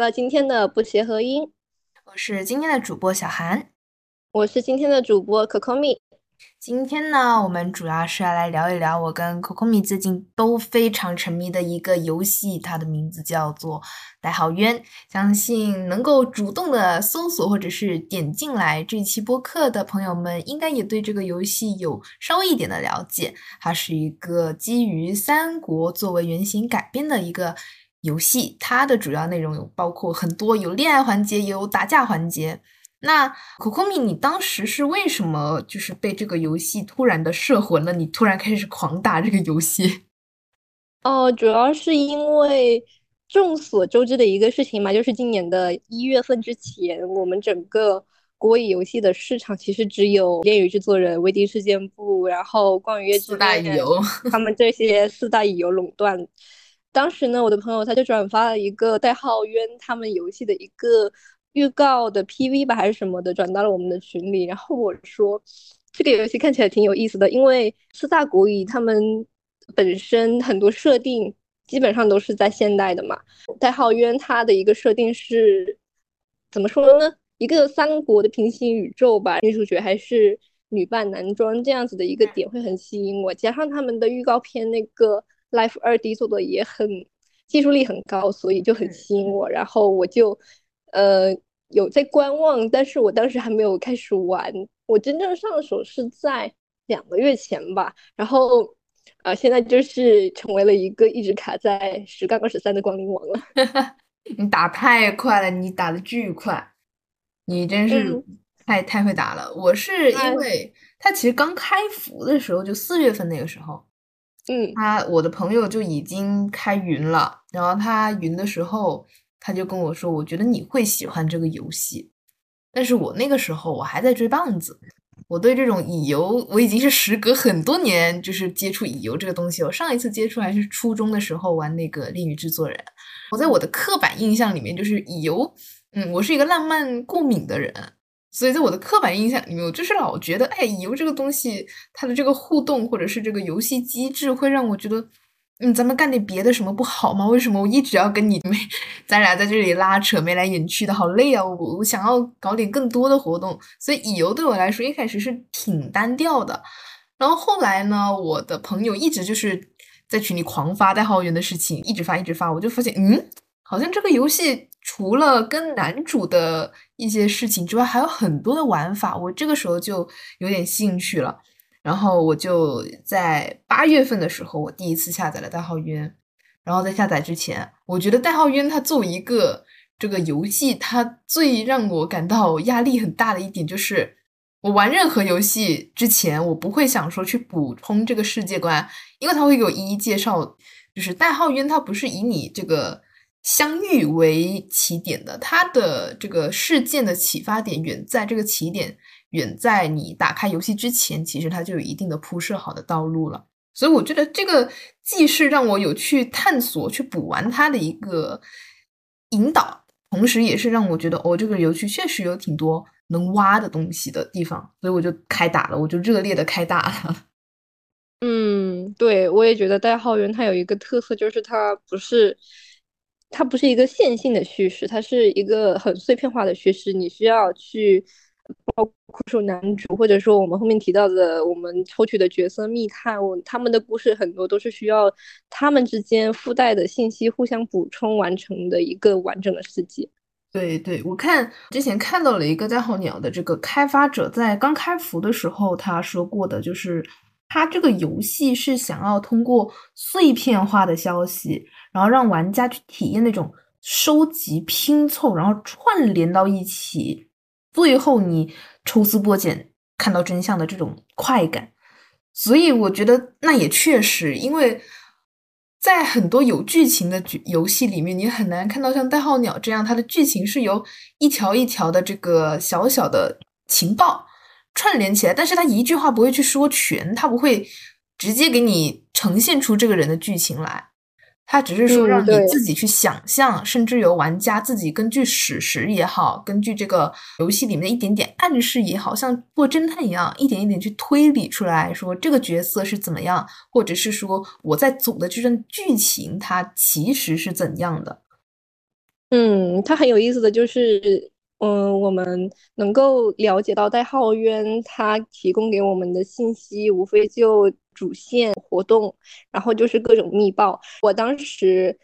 到今天的不协和音，我是今天的主播小韩，我是今天的主播可可米。今天呢，我们主要是要来聊一聊我跟 Coco 米最近都非常沉迷的一个游戏，它的名字叫做《代号冤》。相信能够主动的搜索或者是点进来这期播客的朋友们，应该也对这个游戏有稍微一点的了解。它是一个基于三国作为原型改编的一个游戏，它的主要内容有包括很多，有恋爱环节，也有打架环节。那 Kokomi，，你当时是为什么就是被这个游戏突然的摄魂了？你突然开始狂打这个游戏？哦，主要是因为众所周知的一个事情嘛，就是今年的一月份之前，我们整个国语游戏的市场其实只有恋与制作人、威迪事件部，然后光与月四大乙游，他们这些四大乙游垄断。当时呢，我的朋友他就转发了一个代号冤他们游戏的一个。预告的 PV 吧还是什么的，转到了我们的群里。然后我说，这个游戏看起来挺有意思的，因为四大国语他们本身很多设定基本上都是在现代的嘛。代号渊它的一个设定是怎么说呢？一个三国的平行宇宙吧，女主角还是女扮男装这样子的一个点会很吸引我。加上他们的预告片那个 Life 二 D 做的也很技术力很高，所以就很吸引我。然后我就。呃，有在观望，但是我当时还没有开始玩。我真正上手是在两个月前吧，然后，呃，现在就是成为了一个一直卡在十杠二十三的光临王了。你打太快了，你打的巨快，你真是太太会打了。我是因为他其实刚开服的时候，就四月份那个时候，嗯，他我的朋友就已经开云了，然后他云的时候。他就跟我说：“我觉得你会喜欢这个游戏。”但是我那个时候我还在追棒子，我对这种乙游我已经是时隔很多年就是接触乙游这个东西。我上一次接触还是初中的时候玩那个《恋与制作人》。我在我的刻板印象里面，就是乙游，嗯，我是一个浪漫过敏的人，所以在我的刻板印象里面，我就是老觉得，哎，乙游这个东西，它的这个互动或者是这个游戏机制，会让我觉得。嗯，咱们干点别的什么不好吗？为什么我一直要跟你没，咱俩在这里拉扯眉来眼去的，好累啊！我我想要搞点更多的活动，所以乙游对我来说一开始是挺单调的。然后后来呢，我的朋友一直就是在群里狂发代号源的事情，一直发一直发，我就发现，嗯，好像这个游戏除了跟男主的一些事情之外，还有很多的玩法。我这个时候就有点兴趣了。然后我就在八月份的时候，我第一次下载了代号鸢。然后在下载之前，我觉得代号鸢它作为一个这个游戏，它最让我感到压力很大的一点就是，我玩任何游戏之前，我不会想说去补充这个世界观，因为它会给我一一介绍。就是代号鸢，它不是以你这个相遇为起点的，它的这个事件的启发点远在这个起点。远在你打开游戏之前，其实它就有一定的铺设好的道路了。所以我觉得这个既是让我有去探索、去补完它的一个引导，同时也是让我觉得哦，这个游戏确实有挺多能挖的东西的地方。所以我就开打了，我就热烈的开打了。嗯，对，我也觉得代号源它有一个特色，就是它不是它不是一个线性的叙事，它是一个很碎片化的叙事，你需要去。包括说男主，或者说我们后面提到的我们抽取的角色密探，他们的故事很多都是需要他们之间附带的信息互相补充完成的一个完整的世界。对对，我看之前看到了一个代号鸟的这个开发者在刚开服的时候他说过的，就是他这个游戏是想要通过碎片化的消息，然后让玩家去体验那种收集拼凑，然后串联到一起。最后你抽丝剥茧看到真相的这种快感，所以我觉得那也确实，因为在很多有剧情的游戏里面，你很难看到像代号鸟这样，它的剧情是由一条一条的这个小小的情报串联起来，但是他一句话不会去说全，他不会直接给你呈现出这个人的剧情来。他只是说让你自己去想象，甚至由玩家自己根据史实也好，根据这个游戏里面的一点点暗示也好，像做侦探一样，一点一点去推理出来，说这个角色是怎么样，或者是说我在走的这段剧情它其实是怎样的。嗯，它很有意思的就是，嗯，我们能够了解到代号渊它提供给我们的信息，无非就主线活动，然后就是各种密报。我当时。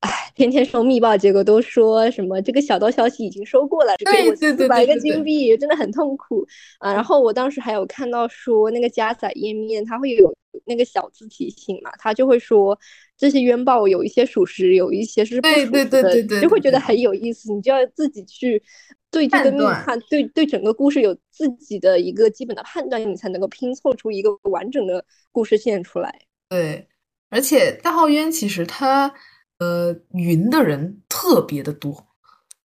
哎，天天收密报，结果都说什么这个小道消息已经收过了，只给我四百个金币，真的很痛苦啊！然后我当时还有看到说那个加载页面，它会有那个小字提醒嘛，他就会说这些冤报有一些属实，有一些是不属实的，就会觉得很有意思。你就要自己去对这个密探，对对整个故事有自己的一个基本的判断，你才能够拼凑出一个完整的故事线出来。对，而且大号渊其实他。呃，云的人特别的多，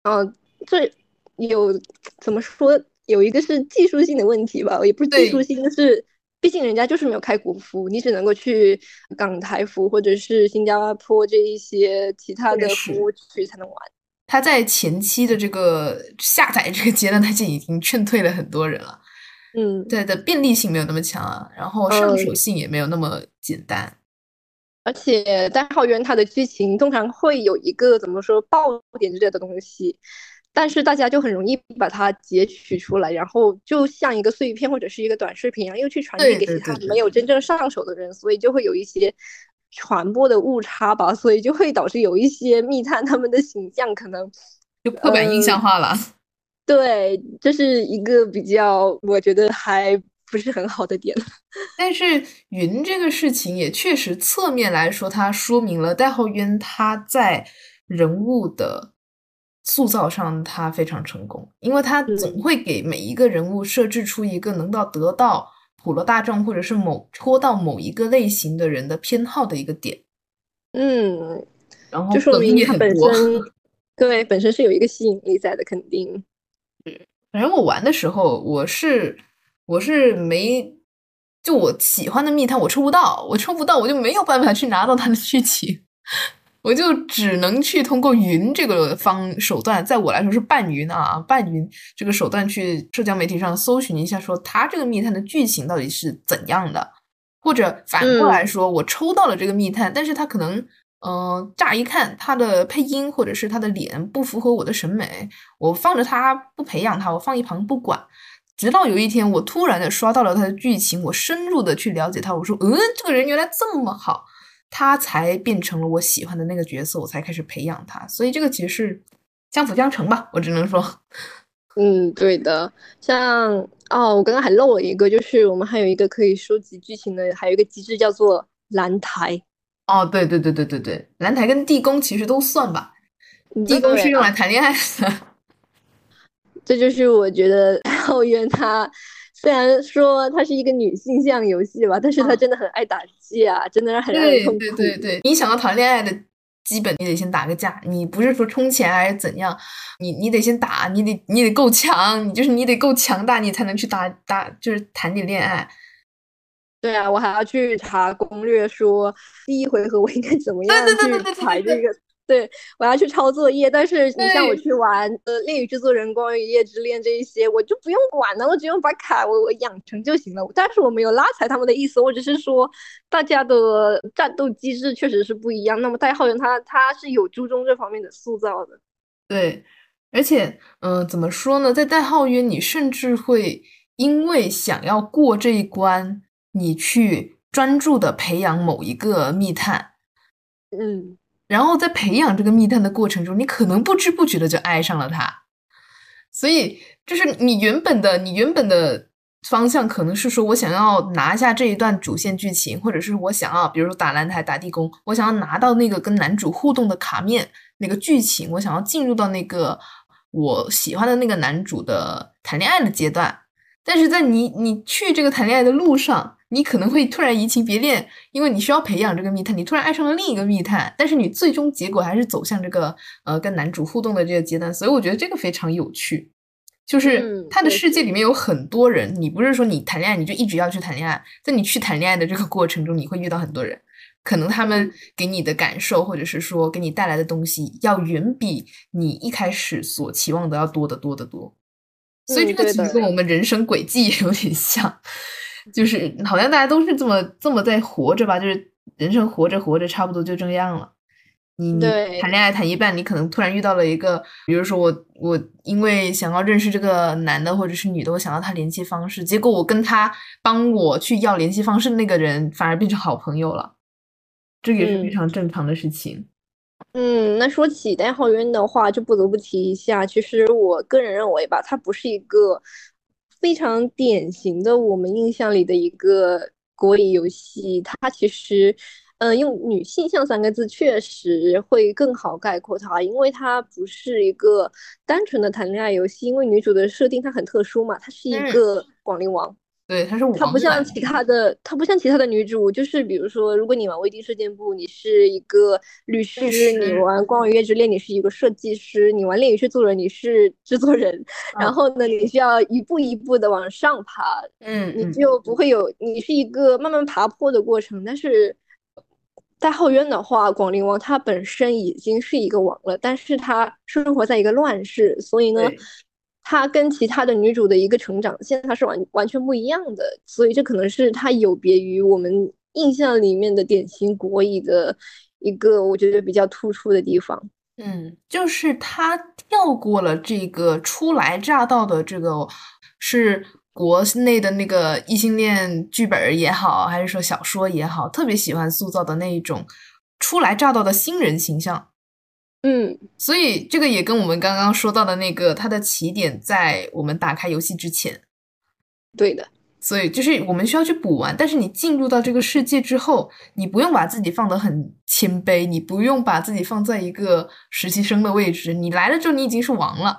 哦，这有怎么说？有一个是技术性的问题吧，也不是技术性，就是毕竟人家就是没有开国服，你只能够去港台服或者是新加坡这一些其他的服务区才能玩。他在前期的这个下载这个阶段，他就已经劝退了很多人了。嗯，对的，便利性没有那么强啊，然后上手性也没有那么简单。而且代号渊它的剧情通常会有一个怎么说爆点之类的东西，但是大家就很容易把它截取出来，然后就像一个碎片或者是一个短视频一样，又去传递给其他没有真正上手的人，所以就会有一些传播的误差吧，所以就会导致有一些密探他们的形象可能就刻板印象化了。对，这是一个比较我觉得还。不是很好的点，但是云这个事情也确实侧面来说，它说明了代号渊他在人物的塑造上他非常成功，因为他总会给每一个人物设置出一个能到得到普罗大众或者是某戳到某一个类型的人的偏好的一个点。嗯，然后就说明他本身对本身是有一个吸引力在的，肯定。嗯 反正我玩的时候，我是。我是没，就我喜欢的密探我抽不到，我抽不到，我就没有办法去拿到它的剧情，我就只能去通过云这个方手段，在我来说是半云啊，半云这个手段去社交媒体上搜寻一下，说他这个密探的剧情到底是怎样的，或者反过来说，我抽到了这个密探，但是他可能，嗯，乍一看他的配音或者是他的脸不符合我的审美，我放着他不培养他，我放一旁不管。直到有一天，我突然的刷到了他的剧情，我深入的去了解他，我说，嗯，这个人原来这么好，他才变成了我喜欢的那个角色，我才开始培养他。所以这个其实是相辅相成吧，我只能说，嗯，对的。像哦，我刚刚还漏了一个，就是我们还有一个可以收集剧情的，还有一个机制叫做蓝台。哦，对对对对对对，蓝台跟地宫其实都算吧，地宫是用来谈恋爱的。这就是我觉得 浩渊他虽然说它是一个女性向游戏吧，但是它真的很爱打架，真的让很让人痛苦。对对对，你想要谈恋爱的基本，你得先打个架。你不是说充钱还是怎样？你你得先打，你得你得够强，你就是你得够强大，你才能去打打，就是谈点恋爱。对啊，我还要去查攻略，说第一回合我应该怎么样去排这个。对，我要去抄作业，但是你像我去玩呃《恋与制作人》《光与夜之恋》这一些，我就不用管了，我只用把卡我我养成就行了。但是我没有拉踩他们的意思，我只是说大家的战斗机制确实是不一样。那么代号人他他是有注重这方面的塑造的。对，而且嗯，怎么说呢，在代号约你甚至会因为想要过这一关，你去专注的培养某一个密探。嗯。然后在培养这个密探的过程中，你可能不知不觉的就爱上了他，所以就是你原本的你原本的方向可能是说我想要拿下这一段主线剧情，或者是我想要比如说打蓝台打地宫，我想要拿到那个跟男主互动的卡面那个剧情，我想要进入到那个我喜欢的那个男主的谈恋爱的阶段，但是在你你去这个谈恋爱的路上。你可能会突然移情别恋，因为你需要培养这个密探，你突然爱上了另一个密探，但是你最终结果还是走向这个呃跟男主互动的这个阶段，所以我觉得这个非常有趣，就是他的世界里面有很多人，你不是说你谈恋爱你就一直要去谈恋爱，在你去谈恋爱的这个过程中，你会遇到很多人，可能他们给你的感受或者是说给你带来的东西，要远比你一开始所期望的要多得多得多，所以这个其实跟我们人生轨迹也有点像。就是好像大家都是这么这么在活着吧，就是人生活着活着，差不多就这样了。你谈恋爱谈一半，你可能突然遇到了一个，比如说我我因为想要认识这个男的或者是女的，我想要他联系方式，结果我跟他帮我去要联系方式的那个人反而变成好朋友了，这个也是非嗯常正常的事情。嗯，那说起代号渊的话，就不得不提一下。其实我个人认为吧，他不是一个非常典型的我们印象里的一个国语游戏。它其实，嗯、用“女性向”三个字确实会更好概括它，因为它不是一个单纯的谈恋爱游戏。因为女主的设定它很特殊嘛，她是一嗯个广陵王。对，他是它王版不像其他的，他不像其他的女主，就是比如说，如果你玩《未定事件簿》，你是一个律师；你师玩《光与月之恋》，你是一个设计师；你玩《恋与制作人》，你是制作人。然嗯后呢，你需要一步一步的往上爬，你嗯你就不会有，你是一个慢慢爬坡的过程。但是代号渊的话，广陵王他本身已经是一个王了，但是他生活在一个乱世，所以呢对，他跟其他的女主的一个成长线，他是完完全不一样的。所以这可能是他有别于我们印象里面的典型国语的一个我觉得比较突出的地方。嗯，就是他跳过了这个初来乍到的这个是国内的那个异性恋剧本也好，还是说小说也好，特别喜欢塑造的那一种初来乍到的新人形象。嗯，所以这个也跟我们刚刚说到的那个，它的起点在我们打开游戏之前，对的。所以就是我们需要去补完。但是你进入到这个世界之后，你不用把自己放得很谦卑，你不用把自己放在一个实习生的位置。你来了之后，你已经是王了，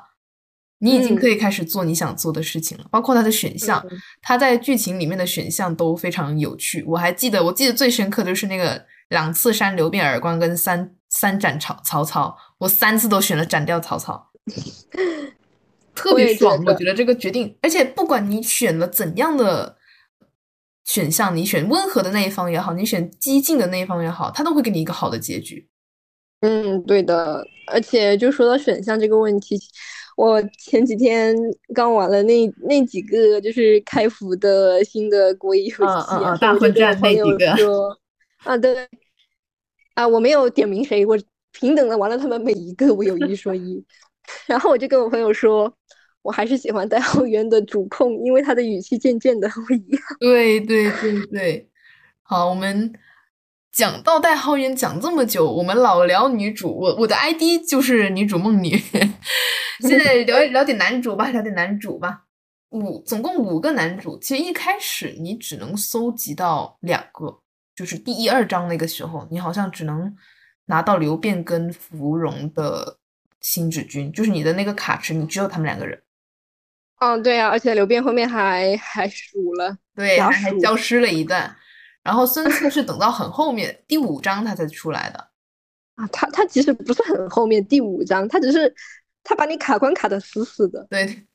你已经可以开始做你想做的事情了。包括它的选项，嗯它在剧情里面的选项都非常有趣。我还记得，我记得最深刻的就是那个两次扇刘辩耳光跟三三斩曹曹操，我三次都选了斩掉曹操。特别爽，我觉得这个决定，而且不管你选了怎样的选项，你选温和的那一方也好，你选激进的那一方也好，他都会给你一个好的结局。嗯，对的，而且就说到选项这个问题，我前几天刚玩了那那几个就是开服的新的国语游戏，嗯嗯嗯然后我就大混战那几个说，啊对，啊我没有点名谁，我平等的玩了他们每一个，我有一说一，然后我就跟我朋友说，我还是喜欢代号渊的主控，因为他的语气渐渐的不一样。对对对对，好，我们讲到代浩渊讲这么久，我们老聊女主，我我的 ID 就是女主梦女，现在聊聊点男主吧，聊点男主吧。五总共五个男主，其实一开始你只能搜集到两个，就是第一二章那个时候，你好像只能拿到刘辩跟芙蓉的星指君，就是你的那个卡池，你只有他们两个人。嗯，对啊，而且刘辩后面还还输了，对，假还还消失了一段。然后孙策是 等到很后面第五章他才出来的。啊，他他其实不是很后面第五章，他只是他把你卡关卡的死死的。对，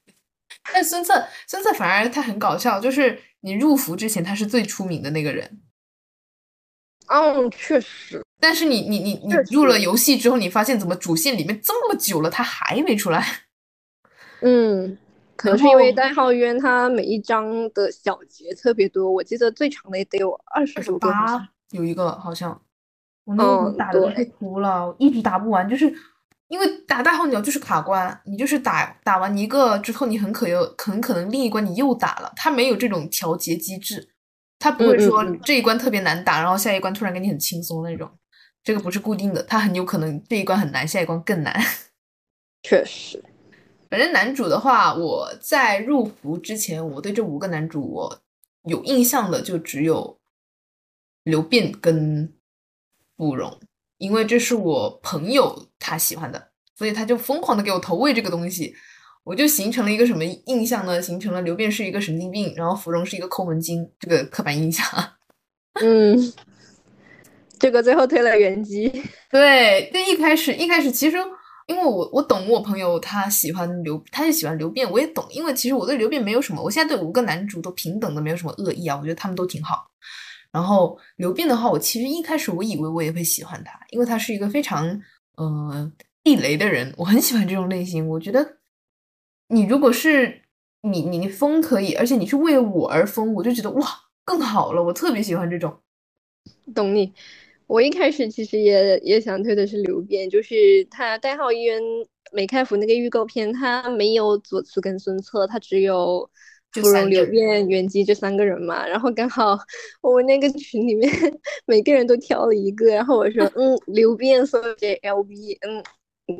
但孙策孙策反而他很搞笑，就是你入服之前他是最出名的那个人，嗯，确实，但是你你你你入了游戏之后，你发现怎么主线里面这么久了他还没出来？嗯，可能是因为代号渊它每一章的小节特别多，我记得最长的也得有二十。八有一个好像，我那个嗯对打的都快哭了，我一直打不完，就是因为打代号鸟就是卡关，你就是打打完一个之后，你很可有很可能另一关你又打了，它没有这种调节机制，它不会说这一关特别难打，然后下一关突然给你很轻松那种，这个不是固定的，他很有可能这一关很难，下一关更难。确实，反正男主的话，我在入服之前，我对这五个男主我有印象的就只有刘辩跟慕容，因为这是我朋友他喜欢的，所以他就疯狂的给我投喂这个东西，我就形成了一个什么印象呢？形成了刘辩是一个神经病，然后芙蓉是一个抠门精，这个刻板印象。嗯，这个最后推了原机。对，对，一开始一开始其实因为我我懂我朋友他喜欢刘，他就喜欢刘辩，我也懂，因为其实我对刘辩没有什么，我现在对五个男主都平等的，没有什么恶意啊，我觉得他们都挺好。然后刘辩的话，我其实一开始我以为我也会喜欢他，因为他是一个非常呃地雷的人，我很喜欢这种类型。我觉得你如果是你你你疯可以，而且你是为我而疯，我就觉得哇更好了，我特别喜欢这种。懂你。我一开始其实也也想推的是刘辩，就是他代号渊梅开福那个预告片，他没有左慈跟孙策，他只有芙蓉、刘辩、袁姬这三个人嘛。然后刚好我们那个群里面 每个人都挑了一个，然后我说嗯，刘辩送给 LB，嗯，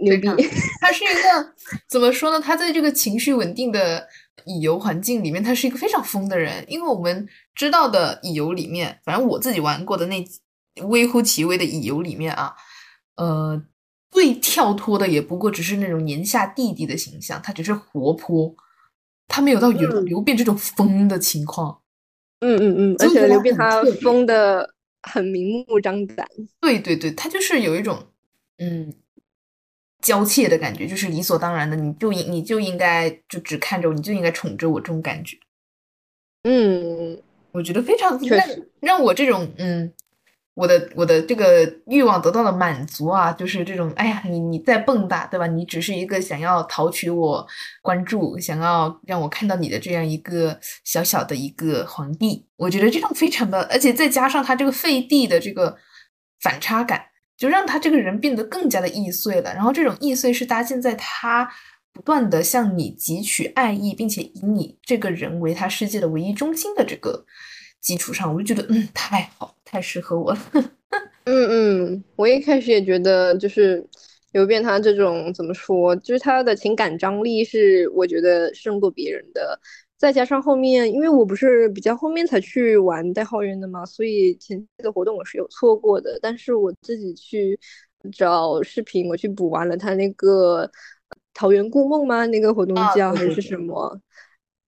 牛逼。他是一个怎么说呢？他在这个情绪稳定的乙游环境里面，他是一个非常疯的人。因为我们知道的乙游里面，反正我自己玩过的那。微乎其微的乙游里面啊，呃，最跳脱的也不过只是那种年下弟弟的形象，他只是活泼，他没有到刘刘辩这种疯的情况。嗯嗯嗯，而且他疯的很明目张胆。对对对，他就是有一种嗯娇怯的感觉，就是理所当然的，你就应你就应该就只看着我，你就应该宠着我这种感觉。嗯，我觉得非常让让我这种嗯。我的我的这个欲望得到了满足啊，就是这种，哎呀，你你再蹦跶，对吧？你只是一个想要讨取我关注，想要让我看到你的这样一个小小的一个皇帝。我觉得这种非常的，而且再加上他这个废帝的这个反差感，就让他这个人变得更加的易碎了。然后这种易碎是搭建在他不断的向你汲取爱意，并且以你这个人为他世界的唯一中心的这个。基础上，我就觉得嗯，太好，太适合我了。嗯嗯，我一开始也觉得，就是刘辩他这种怎么说，就是他的情感张力是我觉得胜过别人的。再加上后面，因为我不是比较后面才去玩代号渊的嘛，所以前期的活动我是有错过的。但是我自己去找视频，我去补完了他那个桃园故梦吗？那个活动叫还是什么？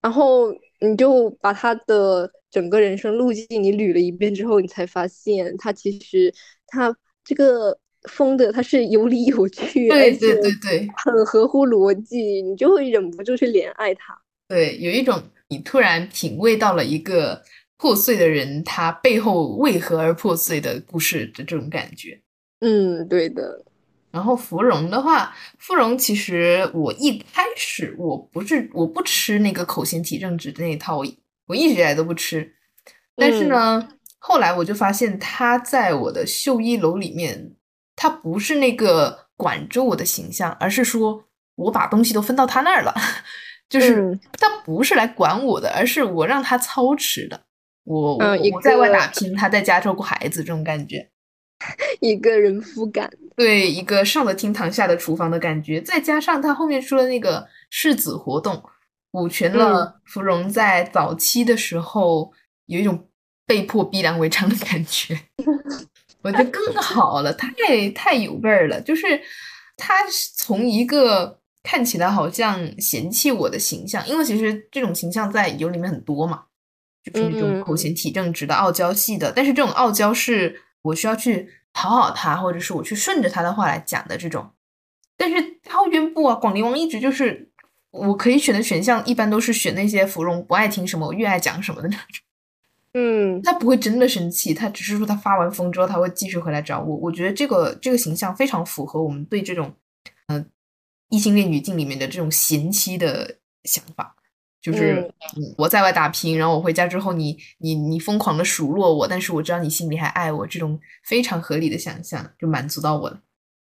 然后你就把他的。整个人生路径你捋了一遍之后，你才发现他其实他这个疯的他是有理有据，对对对对，很合乎逻辑，你就会忍不住去怜爱他。对，有一种你突然品味到了一个破碎的人他背后为何而破碎的故事的这种感觉。嗯，对的。然后芙蓉的话，芙蓉其实我一开始我不是我不吃那个口嫌体正直的那一套。我我一直以来都不吃，但是呢，后来我就发现他在我的秀衣楼里面，他不是那个管着我的形象，而是说我把东西都分到他那儿了，就是他不是来管我的，而是我让他操持的。我我在外打拼，他在家照顾孩子，这种感觉，一个人夫感，对，一个上了厅堂下了厨房的感觉，再加上他后面说的那个世子活动。补全了芙蓉在早期的时候有一种被迫逼良为娼的感觉，我觉得更好了，太太有味儿了。就是他从一个看起来好像嫌弃我的形象，因为其实这种形象在有里面很多嘛，就是那种口嫌体正直的傲娇系的。但是这种傲娇是我需要去讨好他，或者是我去顺着他的话来讲的这种。但是浩渊不啊，广陵王一直就是。我可以选的选项一般都是选那些芙蓉不爱听什么，我越爱讲什么的那种。嗯，他不会真的生气，他只是说他发完疯之后他会继续回来找我。我觉得这个这个形象非常符合我们对这种嗯异性恋语境里面的这种贤妻的想法，就是我在外打拼，然后我回家之后你你你疯狂的数落我，但是我知道你心里还爱我，这种非常合理的想象就满足到我了。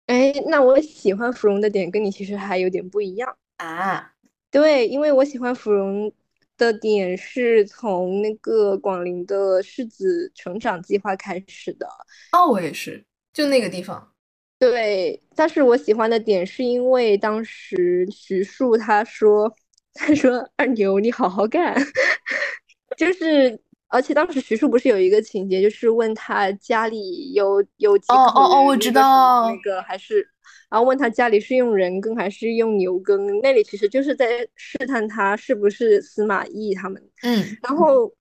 哎，那我喜欢芙蓉的点跟你其实还有点不一样。啊，对，因为我喜欢芙蓉的点是从那个广陵的世子成长计划开始的。哦，我也是，就那个地方。对，但是我喜欢的点是因为当时徐庶他说，他说二牛你好好干，就是，而且当时徐庶不是有一个情节，就是问他家里有有几口哦哦哦，我知道那个还是。然后问他家里是用人耕还是用牛耕，那里其实就是在试探他是不是司马懿他们。嗯，然后，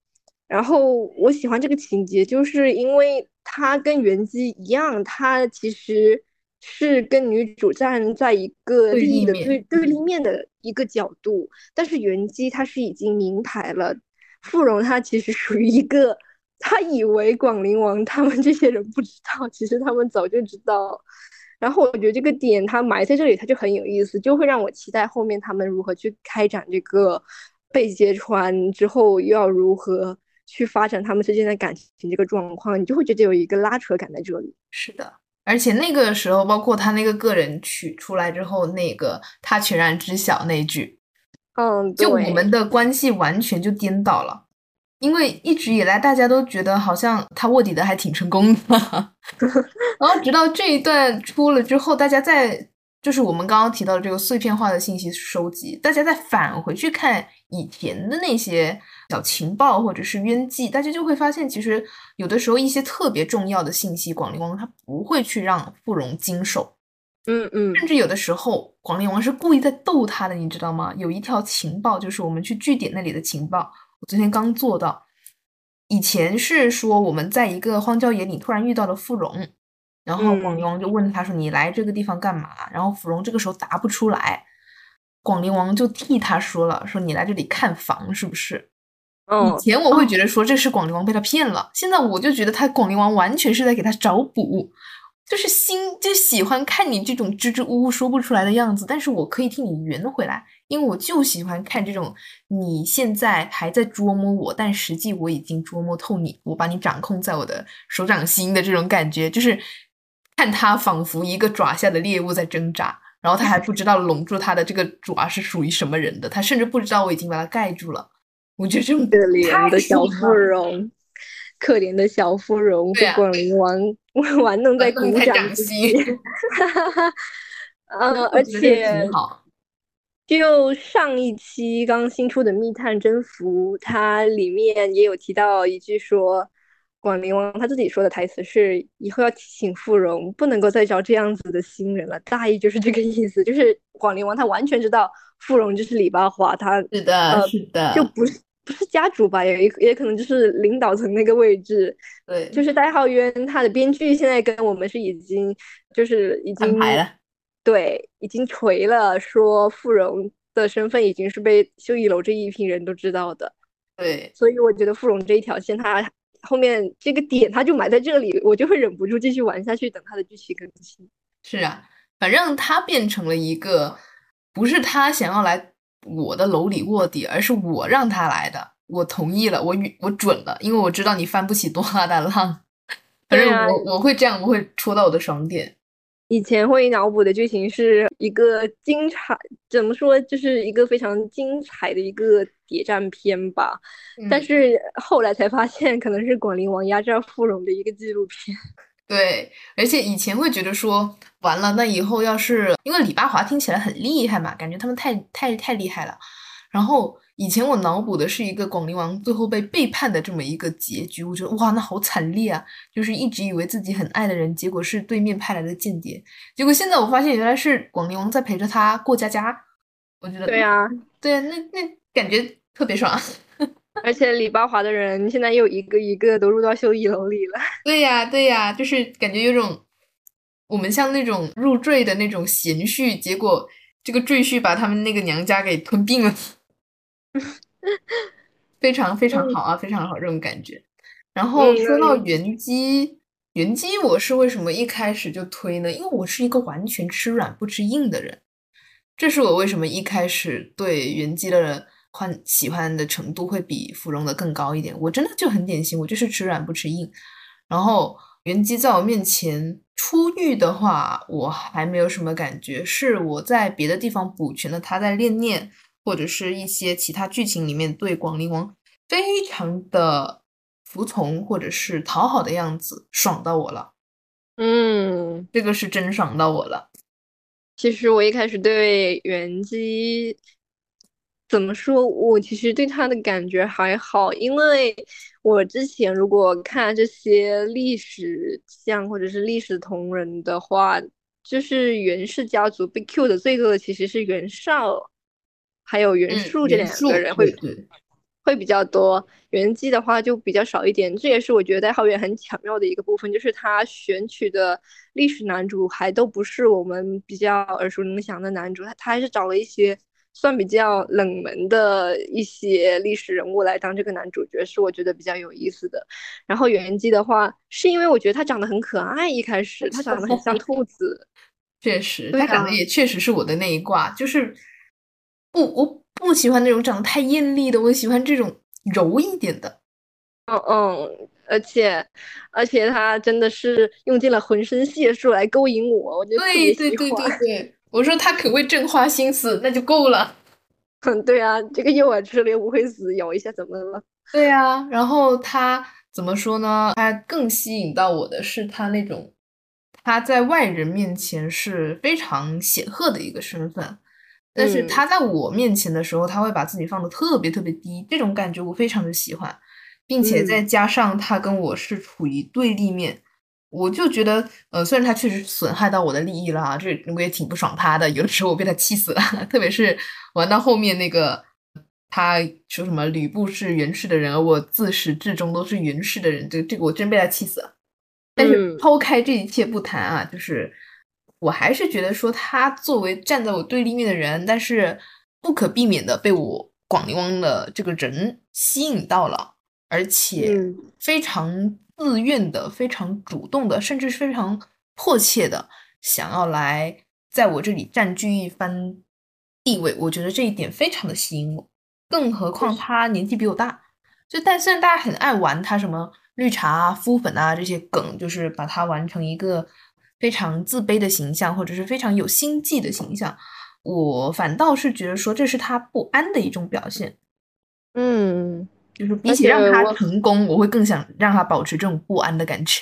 然后我喜欢这个情节，就是因为他跟袁姬一样，他其实是跟女主站在一个利益的对对立面的一个角度，但是袁姬他是已经明牌了，芙蓉她其实属于一个，他以为广陵王他们这些人不知道，其实他们早就知道。然后我觉得这个点他埋在这里，他就很有意思，就会让我期待后面他们如何去开展这个被揭穿之后又要如何去发展他们之间的感情这个状况，你就会觉得有一个拉扯感在这里。是的，而且那个时候，包括他那个个人取出来之后，那个他全然知晓那句，嗯，就我们的关系完全就颠倒了。因为一直以来大家都觉得好像他卧底的还挺成功的，然后直到这一段出了之后，大家在就是我们刚刚提到的这个碎片化的信息收集，大家再返回去看以前的那些小情报或者是冤记，大家就会发现，其实有的时候一些特别重要的信息，广陵王他不会去让傅荣经手，嗯嗯，甚至有的时候广陵王是故意在逗他的，你知道吗？有一条情报就是我们去据点那里的情报。我昨天刚做到，以前是说我们在一个荒郊野岭突然遇到了芙蓉，然后广陵王就问他说：“你来这个地方干嘛？”然后芙蓉这个时候答不出来，广陵王就替他说了：“说你来这里看房是不是？”以前我会觉得说这是广陵王被他骗了，现在我就觉得他广陵王完全是在给他找补。就是心就喜欢看你这种支支吾吾说不出来的样子，但是我可以替你圆回来，因为我就喜欢看这种你现在还在捉摸我，但实际我已经捉摸透你，我把你掌控在我的手掌心的这种感觉，就是看他仿佛一个爪下的猎物在挣扎，然后他还不知道笼住他的这个爪是属于什么人的，他甚至不知道我已经把它盖住了。我觉得这种可怜的小芙蓉，可怜的小芙蓉被广陵王。玩弄在鼓掌之际，嗯，而且就上一期刚新出的《密探征服》，它里面也有提到一句说，广陵王他自己说的台词是：以后要提醒芙蓉，不能够再招这样子的新人了。大意就是这个意思，就是广陵王他完全知道芙蓉就是李八华，他是的，是的，就不是。不是家主吧，也也可能就是领导层那个位置。对，就是代浩渊他的编剧现在跟我们是已经就是已经排了，对，已经锤了，说傅荣的身份已经是被秀一楼这一批人都知道的。对，所以我觉得傅荣这一条线，他后面这个点他就埋在这里，我就会忍不住继续玩下去，等他的剧情更新。是啊，反正他变成了一个不是他想要来。我的楼里卧底，而是我让他来的，我同意了，我我准了，因为我知道你翻不起多大的浪。反正我我会这样，我会戳到我的爽点。以前会脑补的剧情是一个精彩，怎么说，就是一个非常精彩的一个谍战片吧。但是后来才发现，可能是广陵王压榨芙蓉的一个纪录片。对，而且以前会觉得说，完了，那以后要是因为李八华听起来很厉害嘛，感觉他们太太太厉害了。然后以前我脑补的是一个广陵王最后被背叛的这么一个结局，我觉得哇，那好惨烈啊！就是一直以为自己很爱的人，结果是对面派来的间谍。结果现在我发现原来是广陵王在陪着他过家家。我觉得对呀，对呀，那那感觉特别爽。而且李八华的人现在又一个一个都入到秀一楼里了。对呀，对呀，就是感觉有种我们像那种入赘的那种贤婿，结果这个赘婿把他们那个娘家给吞并了，非常非常好啊，非常好这种感觉。然后说到原机，原机我是为什么一开始就推呢？因为我是一个完全吃软不吃硬的人，这是我为什么一开始对原机的。欢喜欢的程度会比芙蓉的更高一点，我真的就很典型，我就是吃软不吃硬。然后原机在我面前出狱的话，我还没有什么感觉，是我在别的地方补全了他在练念或者是一些其他剧情里面对广陵王非常的服从或者是讨好的样子，爽到我了。嗯，这个是真爽到我了。其实我一开始对袁姬。怎么说？我其实对他的感觉还好，因为我之前如果看这些历史像或者是历史同人的话，就是袁氏家族被 Q 的最多的其实是袁绍，还有袁术这两个人会会比较多。袁姬的话就比较少一点，这也是我觉得代浩源很巧妙的一个部分，就是他选取的历史男主还都不是我们比较耳熟能详的男主，他他还是找了一些。算比较冷门的一些历史人物来当这个男主角，是我觉得比较有意思的。然后袁姬的话，是因为我觉得他长得很可爱，一开始他长得很像兔子，确实，他长得也确实是我的那一挂，就是不，我不喜欢那种长得太艳丽的，我喜欢这种柔一点的。嗯嗯，而且而且他真的是用尽了浑身解数来勾引我，我就特别对对对。对对，我说他可谓正花心思，那就够了。嗯，对啊，这个诱饵吃了又不会死，咬一下怎么了？对啊，然后他怎么说呢？他更吸引到我的是他那种他在外人面前是非常显赫的一个身份，但是嗯他在我面前的时候，他会把自己放的特别特别低，这种感觉我非常的喜欢，并且再嗯加上他跟我是处于对立面。我就觉得，呃，虽然他确实损害到我的利益了啊，这我也挺不爽他的。有的时候我被他气死了，特别是玩到后面那个，他说什么吕布是袁氏的人，而我自始至终都是袁氏的人，这这个我真被他气死了。但是嗯抛开这一切不谈啊，就是我还是觉得说他作为站在我对立面的人，但是不可避免的被我广陵王的这个人吸引到了，而且嗯非常自愿的、非常主动的，甚至是非常迫切的想要来在我这里占据一番地位。我觉得这一点非常的吸引我，更何况他年纪比我大。就但虽然大家很爱玩他什么绿茶啊、敷粉啊这些梗，就是把它玩成一个非常自卑的形象，或者是非常有心计的形象，我反倒是觉得说这是他不安的一种表现。嗯，就是比起让他成功，我会更想让他保持这种不安的感觉。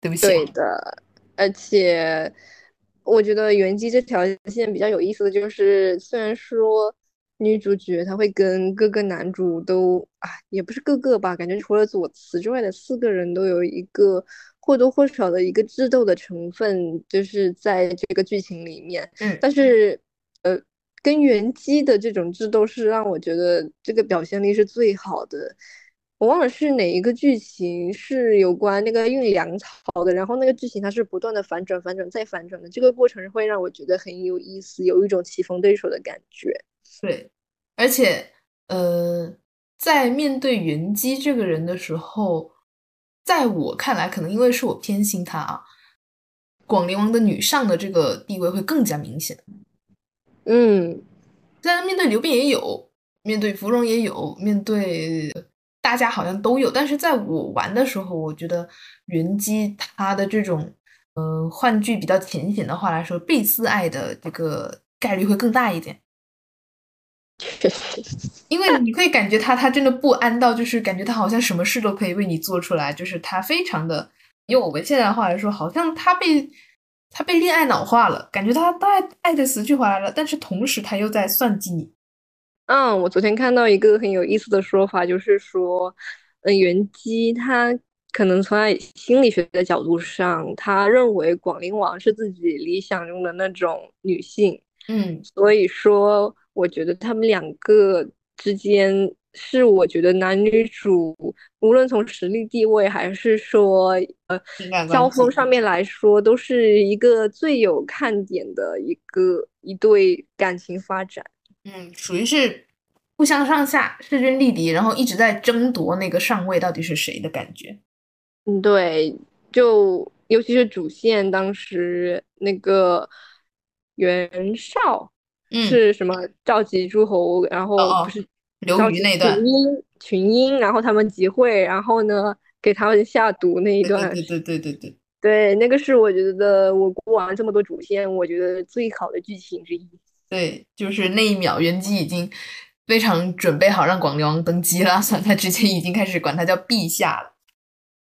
对不起啊，对的，而且我觉得原机这条线比较有意思的就是，虽然说女主角她会跟各个男主都啊，也不是各个吧，感觉除了左慈之外的四个人都有一个或多或少的一个智斗的成分，就是在这个剧情里面。嗯但是呃，跟原机的这种智斗是让我觉得这个表现力是最好的。我忘了是哪一个剧情是有关那个运粮草的，然后那个剧情它是不断的反转、反转再反转的，这个过程会让我觉得很有意思，有一种棋逢对手的感觉。对，而且呃，在面对袁姬这个人的时候，在我看来，可能因为是我偏心他啊，广陵王的女上的这个地位会更加明显。嗯虽然面对刘辩也有，面对芙蓉也有，面对大家好像都有，但是在我玩的时候，我觉得云姬她的这种，呃，换句比较浅显的话来说，被自爱的这个概率会更大一点，确实，因为你会感觉他他真的不安到，就是感觉他好像什么事都可以为你做出来，就是他非常的，用我们现在的话来说，好像他被他被恋爱脑化了，感觉他爱爱的死去活来了，但是同时他又在算计你。嗯，我昨天看到一个很有意思的说法，就是说，嗯，袁姬他可能从她心理学的角度上，他认为广陵王是自己理想中的那种女性，嗯所以说，我觉得他们两个之间是我觉得男女主无论从实力地位还是说呃交锋上面来说，都是一个最有看点的一个一对感情发展。嗯，属于是不相上下势均力敌，然后一直在争夺那个上位到底是谁的感觉。嗯，对，就尤其是主线当时那个袁绍嗯，是什么召集诸侯，然后哦不是刘瑜那段。群英群英，然后他们集会，然后呢给他们下毒那一段，对对对对对。对 那个是我觉得我过完这么多主线，我觉得最好的剧情之一。对，就是那一秒，袁姬已经非常准备好让广陵王登基了，所 以他之前已经开始管他叫陛下了，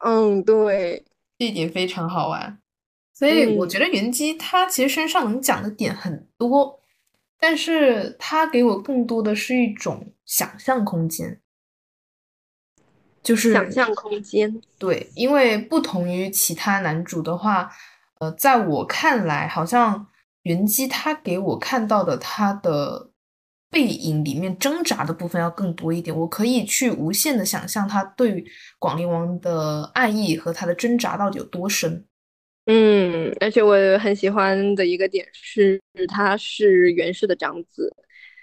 嗯，对，这一点非常好玩。所以我嗯觉得袁姬她其实身上能讲的点很多，但是他给我更多的是一种想象空间，就是想象空间。对，因为不同于其他男主的话，呃，在我看来，好像袁姬他给我看到的他的背影里面挣扎的部分要更多一点，我可以去无限的想象他对广陵王的爱意和他的挣扎到底有多深。嗯，而且我很喜欢的一个点是，他是袁氏的长子，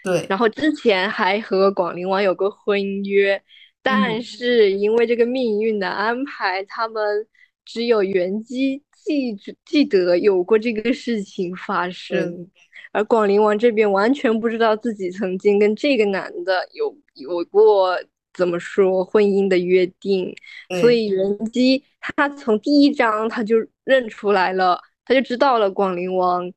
对，然后之前还和广陵王有个婚约，但嗯。是因为这个命运的安排，他们只有袁姬记记得有过这个事情发生，而广陵王这边完全不知道自己曾经跟这个男的有有过怎么说婚姻的约定，所以人机他从第一章他就认出来了，他就知道了广陵王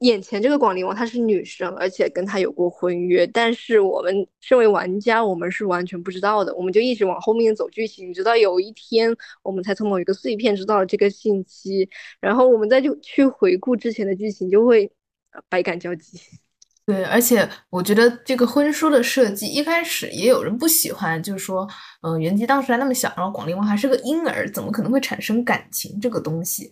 眼前这个广陵王她是女生，而且跟他有过婚约，但是我们身为玩家，我们是完全不知道的，我们就一直往后面走剧情，直到有一天我们才从某一个碎片知道了这个信息，然后我们再就去回顾之前的剧情，就会百感交集。对，而且我觉得这个婚书的设计一开始也有人不喜欢，就是说，嗯，元吉当时还那么小，然后广陵王还是个婴儿，怎么可能会产生感情这个东西？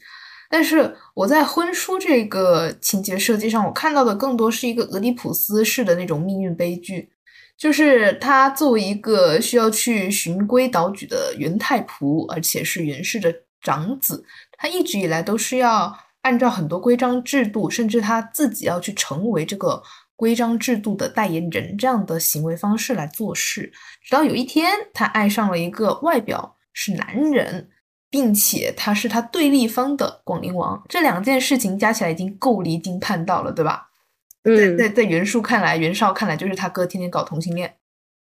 但是我在婚书这个情节设计上，我看到的更多是一个俄狄浦斯式的那种命运悲剧，就是他作为一个需要去循规蹈矩的元太仆，而且是元氏的长子，他一直以来都是要按照很多规章制度，甚至他自己要去成为这个。规章制度的代言人这样的行为方式来做事，直到有一天，他爱上了一个外表是男人，并且他是他对立方的广陵王。这两件事情加起来已经够离经叛道了，对吧？嗯，在在袁术看来，袁绍看来就是他哥天天搞同性恋，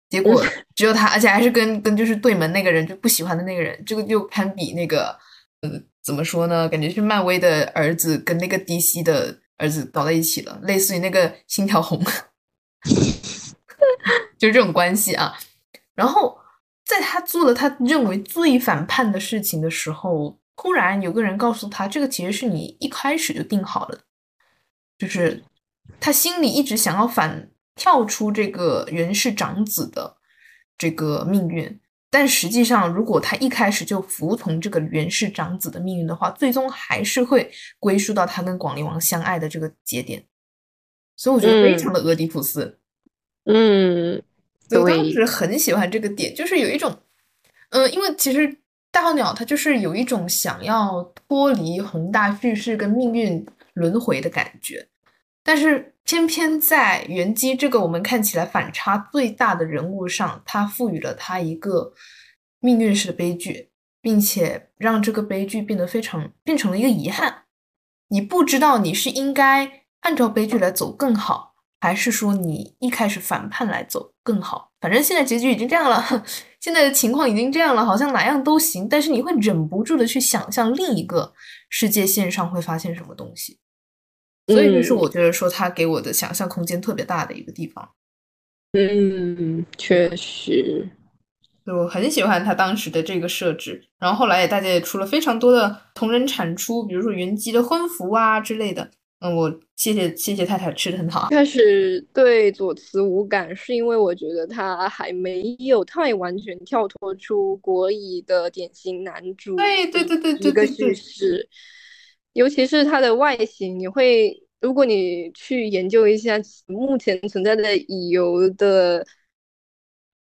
结果只有他，而且还是跟跟就是对门那个人就不喜欢的那个人，这个就堪比那个，呃，怎么说呢？感觉是漫威的儿子跟那个 DC 的。儿子搞在一起了，类似于那个心条红，就是这种关系啊。然后在他做了他认为最反叛的事情的时候，突然有个人告诉他，这个其实是你一开始就定好了，就是他心里一直想要反跳出这个袁氏长子的这个命运。但实际上，如果他一开始就服从这个袁氏长子的命运的话，最终还是会归属到他跟广陵王相爱的这个节点。所以我觉得非常的俄狄浦斯。嗯，我当时很喜欢这个点，就是有一种，嗯，因为其实大号鸟它就是有一种想要脱离宏大叙事跟命运轮回的感觉，但是。偏偏在元姬这个我们看起来反差最大的人物上，他赋予了他一个命运式的悲剧，并且让这个悲剧变得非常变成了一个遗憾。你不知道你是应该按照悲剧来走更好，还是说你一开始反叛来走更好？反正现在结局已经这样了，现在的情况已经这样了，好像哪样都行。但是你会忍不住的去想象另一个世界线上会发现什么东西。所以就是我觉得说他给我的想象空间特别大的一个地方。嗯，确实，我很喜欢他当时的这个设置。然后后来也大家也出了非常多的同人产出，比如说云姬的婚服啊之类的。嗯，我谢谢谢谢太太吃的很好。开始对左慈无感，是因为我觉得他还没有太完全跳脱出国乙的典型男主。对对对对对，一个叙事。尤其是它的外形，你会，如果你去研究一下目前存在的乙游的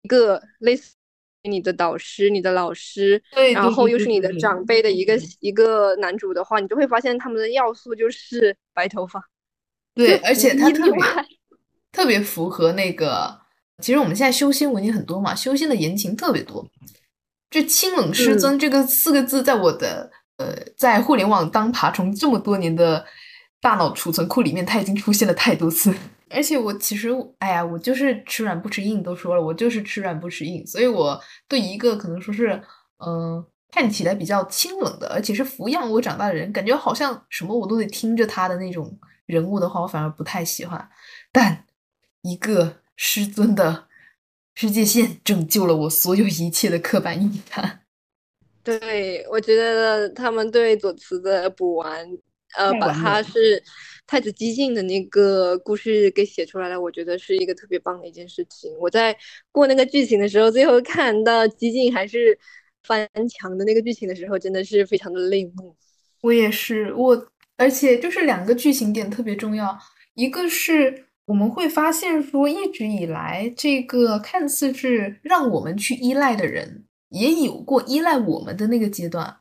一个类似于你的导师、你的老师，然后又是你的长辈的一个一个男主的话，你就会发现他们的要素就是白头发。对，而且他特别特别符合那个，其实我们现在修仙文也很多嘛，修仙的言情特别多。这清冷师尊这个四个字，在我的。呃，在互联网当爬虫这么多年的大脑储存库里面，它已经出现了太多次。而且我其实，哎呀，我就是吃软不吃硬，都说了，我就是吃软不吃硬。所以我对一个可能说是，嗯，看起来比较清冷的，而且是抚养我长大的人，感觉好像什么我都得听着他的那种人物的话，我反而不太喜欢。但一个师尊的世界线拯救了我所有一切的刻板印象。对，我觉得他们对左慈的补完，呃，把他是太子激进的那个故事给写出来了，我觉得是一个特别棒的一件事情。我在过那个剧情的时候，最后看到激进还是翻墙的那个剧情的时候，真的是非常的泪目。我也是，我而且就是两个剧情点特别重要，一个是我们会发现说，一直以来这个看似是让我们去依赖的人。也有过依赖我们的那个阶段，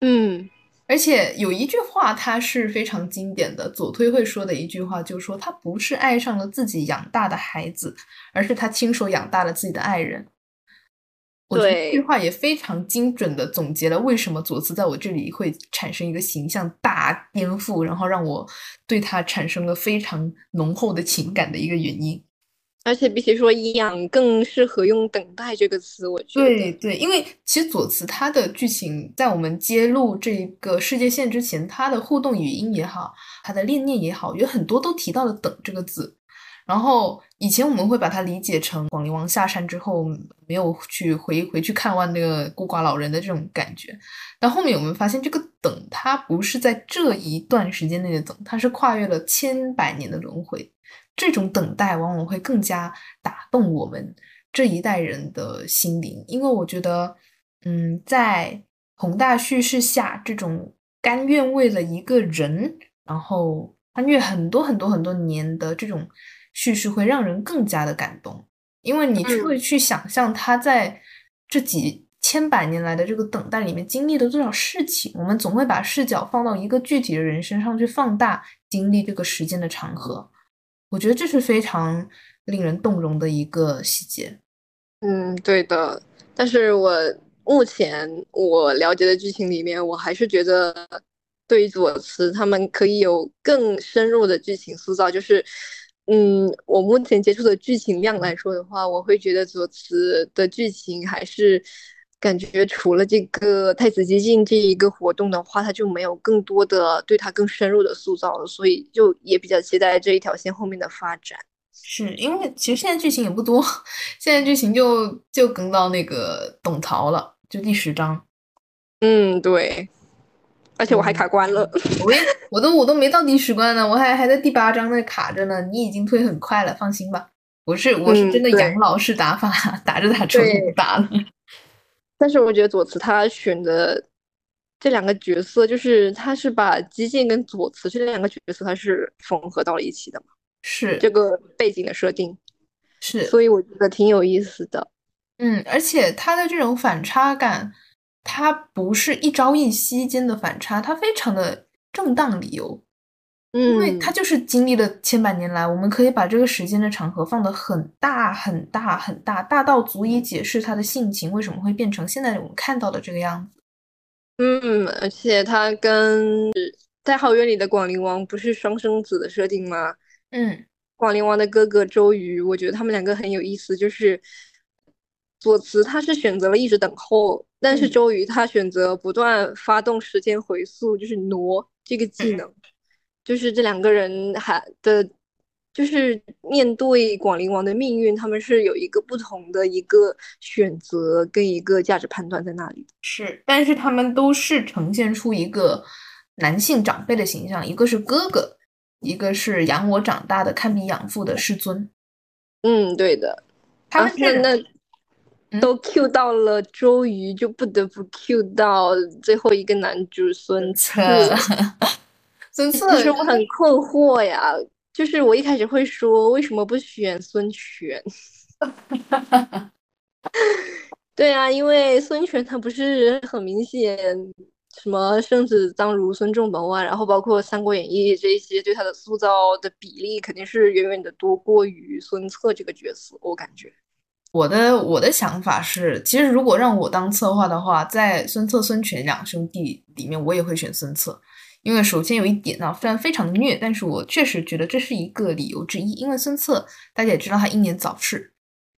嗯，而且有一句话，它是非常经典的，左推会说的一句话，就是说他不是爱上了自己养大的孩子，而是他亲手养大了自己的爱人。我觉得这句话也非常精准的总结了为什么左慈在我这里会产生一个形象大颠覆，然后让我对他产生了非常浓厚的情感的一个原因。而且比起说养，更适合用等待这个词。我觉得对对，因为其实左慈他的剧情在我们揭露这个世界线之前，他的互动语音也好，他的恋念也好，有很多都提到了“等”这个字。然后以前我们会把它理解成广陵王下山之后没有去回回去看望那个孤寡老人的这种感觉，但后面我们发现这个等它不是在这一段时间内的等，它是跨越了千百年的轮回。这种等待往往会更加打动我们这一代人的心灵，因为我觉得，嗯，在宏大叙事下，这种甘愿为了一个人，然后穿越很多很多很多年的这种。叙事会让人更加的感动，因为你会去想象他在这几千百年来的这个等待里面经历了多少事情。我们总会把视角放到一个具体的人身上去放大经历这个时间的长河。我觉得这是非常令人动容的一个细节。嗯，对的。但是我目前我了解的剧情里面，我还是觉得对于左慈他们可以有更深入的剧情塑造，就是。嗯，我目前接触的剧情量来说的话，我会觉得左慈的剧情还是感觉除了这个太子接近这一个活动的话，他就没有更多的对他更深入的塑造了，所以就也比较期待这一条线后面的发展。是因为其实现在剧情也不多，现在剧情就就更到那个董桃了，就第十章。嗯，对。而且我还卡关了，我我都我都没到第十关呢，我还还在第八章那卡着呢。你已经推很快了，放心吧。我是我是真的养老式打法，打着打着就打了。但是我觉得左慈他选的这两个角色，就是他是把激进跟左慈这两个角色，他是缝合到了一起的嘛？是这个背景的设定，是，所以我觉得挺有意思的。嗯，而且他的这种反差感。他不是一朝一夕间的反差，他非常的正当理由，嗯，因为它就是经历了千百年来，我们可以把这个时间的长河放得很大很大很大，大到足以解释他的性情为什么会变成现在我们看到的这个样子。嗯，而且他跟代号院里的广陵王不是双生子的设定吗？嗯，广陵王的哥哥周瑜，我觉得他们两个很有意思，就是。左慈他是选择了一直等候，但是周瑜他选择不断发动时间回溯，就是挪这个技能，就是这两个人还的，就是面对广陵王的命运，他们是有一个不同的一个选择跟一个价值判断在那里是，但是他们都是呈现出一个男性长辈的形象，一个是哥哥，一个是养我长大的堪比养父的师尊。嗯，对的，他们那那。都 Q 到了周瑜，就不得不 Q 到最后一个男主孙策。孙策，其实我很困惑呀，就是我一开始会说为什么不选孙权？对啊，因为孙权他不是很明显什么生子当如孙仲谋啊，然后包括《三国演义》这一些对他的塑造的比例肯定是远远的多过于孙策这个角色，我感觉。我的我的想法是，其实如果让我当策划的话，在孙策、孙权两兄弟里面，我也会选孙策，因为首先有一点呢，虽然非常的虐，但是我确实觉得这是一个理由之一，因为孙策大家也知道他英年早逝，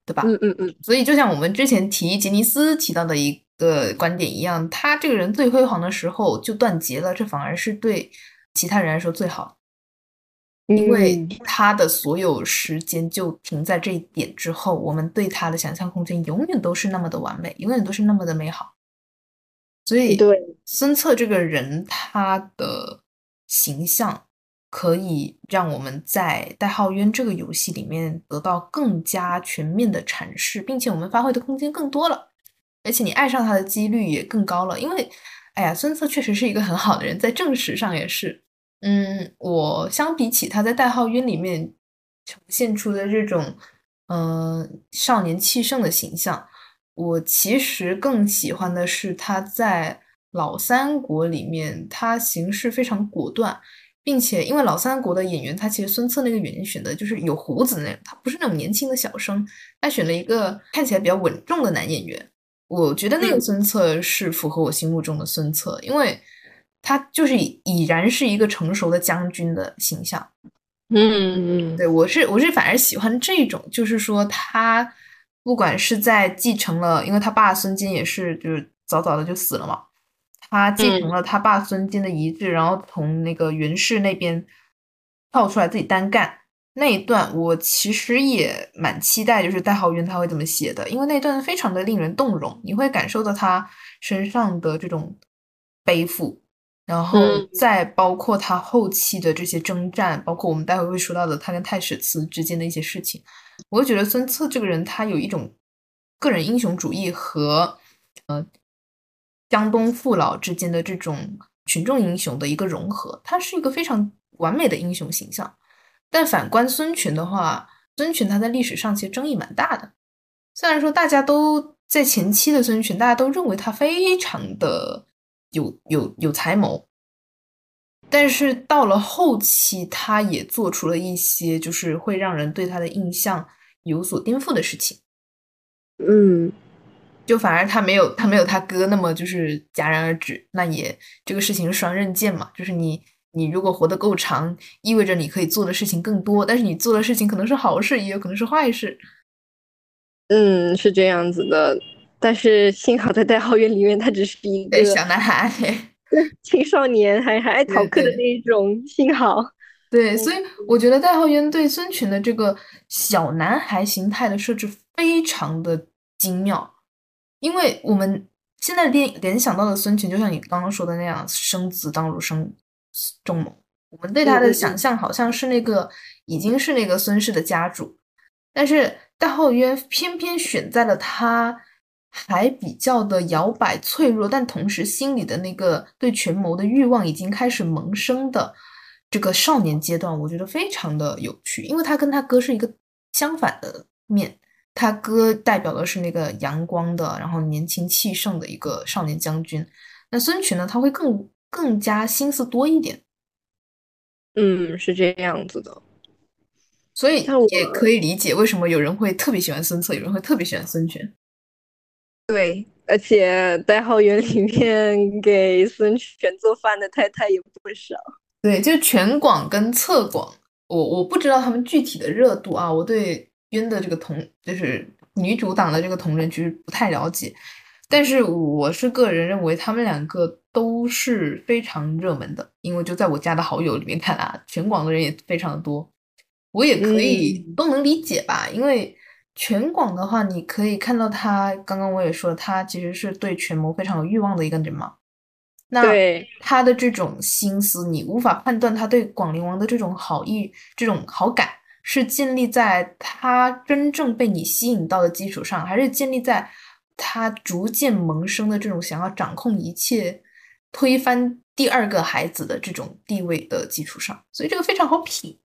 对吧？嗯嗯嗯。所以就像我们之前提杰尼斯提到的一个观点一样，他这个人最辉煌的时候就断节了，这反而是对其他人来说最好。因为他的所有时间就停在这一点之后，我们对他的想象空间永远都是那么的完美，永远都是那么的美好。所以，对孙策这个人，他的形象可以让我们在《代号渊》这个游戏里面得到更加全面的阐释，并且我们发挥的空间更多了，而且你爱上他的几率也更高了。因为，哎呀，孙策确实是一个很好的人，在正史上也是。嗯，我相比起他在《代号渊》里面呈现出的这种，嗯，少年气盛的形象，我其实更喜欢的是他在老三国里面，他行事非常果断，并且因为老三国的演员，他其实孙策那个演员选的就是有胡子那种，他不是那种年轻的小生，他选了一个看起来比较稳重的男演员，我觉得那个孙策是符合我心目中的孙策，因为。他就是已然是一个成熟的将军的形象，嗯嗯，对我是我是反而喜欢这种，就是说他不管是在继承了，因为他爸孙坚也是就是早早的就死了嘛，他继承了他爸孙坚的遗志，然后从那个袁氏那边跳出来自己单干。那一段，我其实也蛮期待，就是戴浩渊他会怎么写的，因为那段非常的令人动容，你会感受到他身上的这种背负。然后再包括他后期的这些征战，包括我们待会会说到的他跟太史慈之间的一些事情，我就觉得孙策这个人他有一种个人英雄主义和呃江东父老之间的这种群众英雄的一个融合，他是一个非常完美的英雄形象。但反观孙权的话，孙权他在历史上其实争议蛮大的，虽然说大家都在前期的孙权，大家都认为他非常的。有有有才谋，但是到了后期，他也做出了一些就是会让人对他的印象有所颠覆的事情。嗯，就反而他没有他没有他哥那么就是戛然而止。那也这个事情是双刃剑嘛，就是你你如果活得够长，意味着你可以做的事情更多，但是你做的事情可能是好事，也有可能是坏事。嗯，是这样子的。但是幸好在代号院里面，他只是一个小男孩，青少年，还还爱逃课的那一种。幸好，对，所以我觉得代号渊对孙权的这个小男孩形态的设置非常的精妙，因为我们现在联联想到的孙权，就像你刚刚说的那样，生子当如生仲谋，我们对他的想。象好像是那个已经是那个孙氏的家主，但是代号渊偏偏选在了他。还比较的摇摆脆弱，但同时心里的那个对权谋的欲望已经开始萌生的这个少年阶段，我觉得非常的有趣，因为他跟他哥是一个相反的面，他哥代表的是那个阳光的，然后年轻气盛的一个少年将军，那孙权呢，他会更更加心思多一点，嗯，是这样子的，所以也可以理解为什么有人会特别喜欢孙策，有人会特别喜欢孙权。对，而且代号园里面给孙权做饭的太太也不少。对，就全广跟侧广，我我不知道他们具体的热度啊。我对渊的这个同，就是女主党的这个同人其实不太了解，但是我是个人认为他们两个都是非常热门的，因为就在我加的好友里面看啊，全广的人也非常的多，我也可以都能理解吧，因为。全广的话，你可以看到他刚刚我也说，他其实是对权谋非常有欲望的一个人嘛。那他的这种心思，你无法判断他对广陵王的这种好意、这种好感，是建立在他真正被你吸引到的基础上，还是建立在他逐渐萌生的这种想要掌控一切、推翻第二个孩子的这种地位的基础上？所以这个非常好品。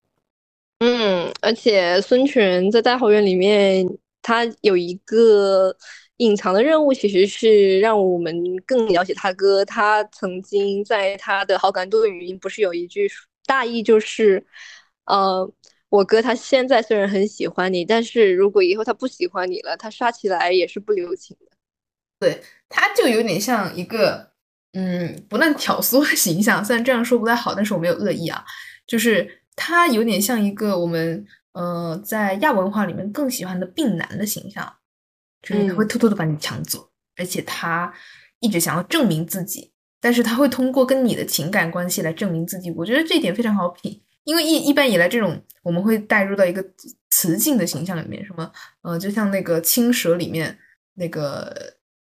嗯，而且孙权在大后院里面，他有一个隐藏的任务，其实是让我们更了解他哥。他曾经在他的好感度语音，不是有一句大意就是，呃，我哥他现在虽然很喜欢你，但是如果以后他不喜欢你了，他刷起来也是不留情的。对，他就有点像一个，嗯，不断 挑唆的形象。虽然这样说不太好，但是我没有恶意啊，就是。他有点像一个我们呃在亚文化里面更喜欢的病男的形象，就是他会偷偷的把你抢走，而且他一直想要证明自己，但是他会通过跟你的情感关系来证明自己。我觉得这一点非常好品，因为一一般以来这种我们会带入到一个雌竞的形象里面，什么呃就像那个青蛇里面那个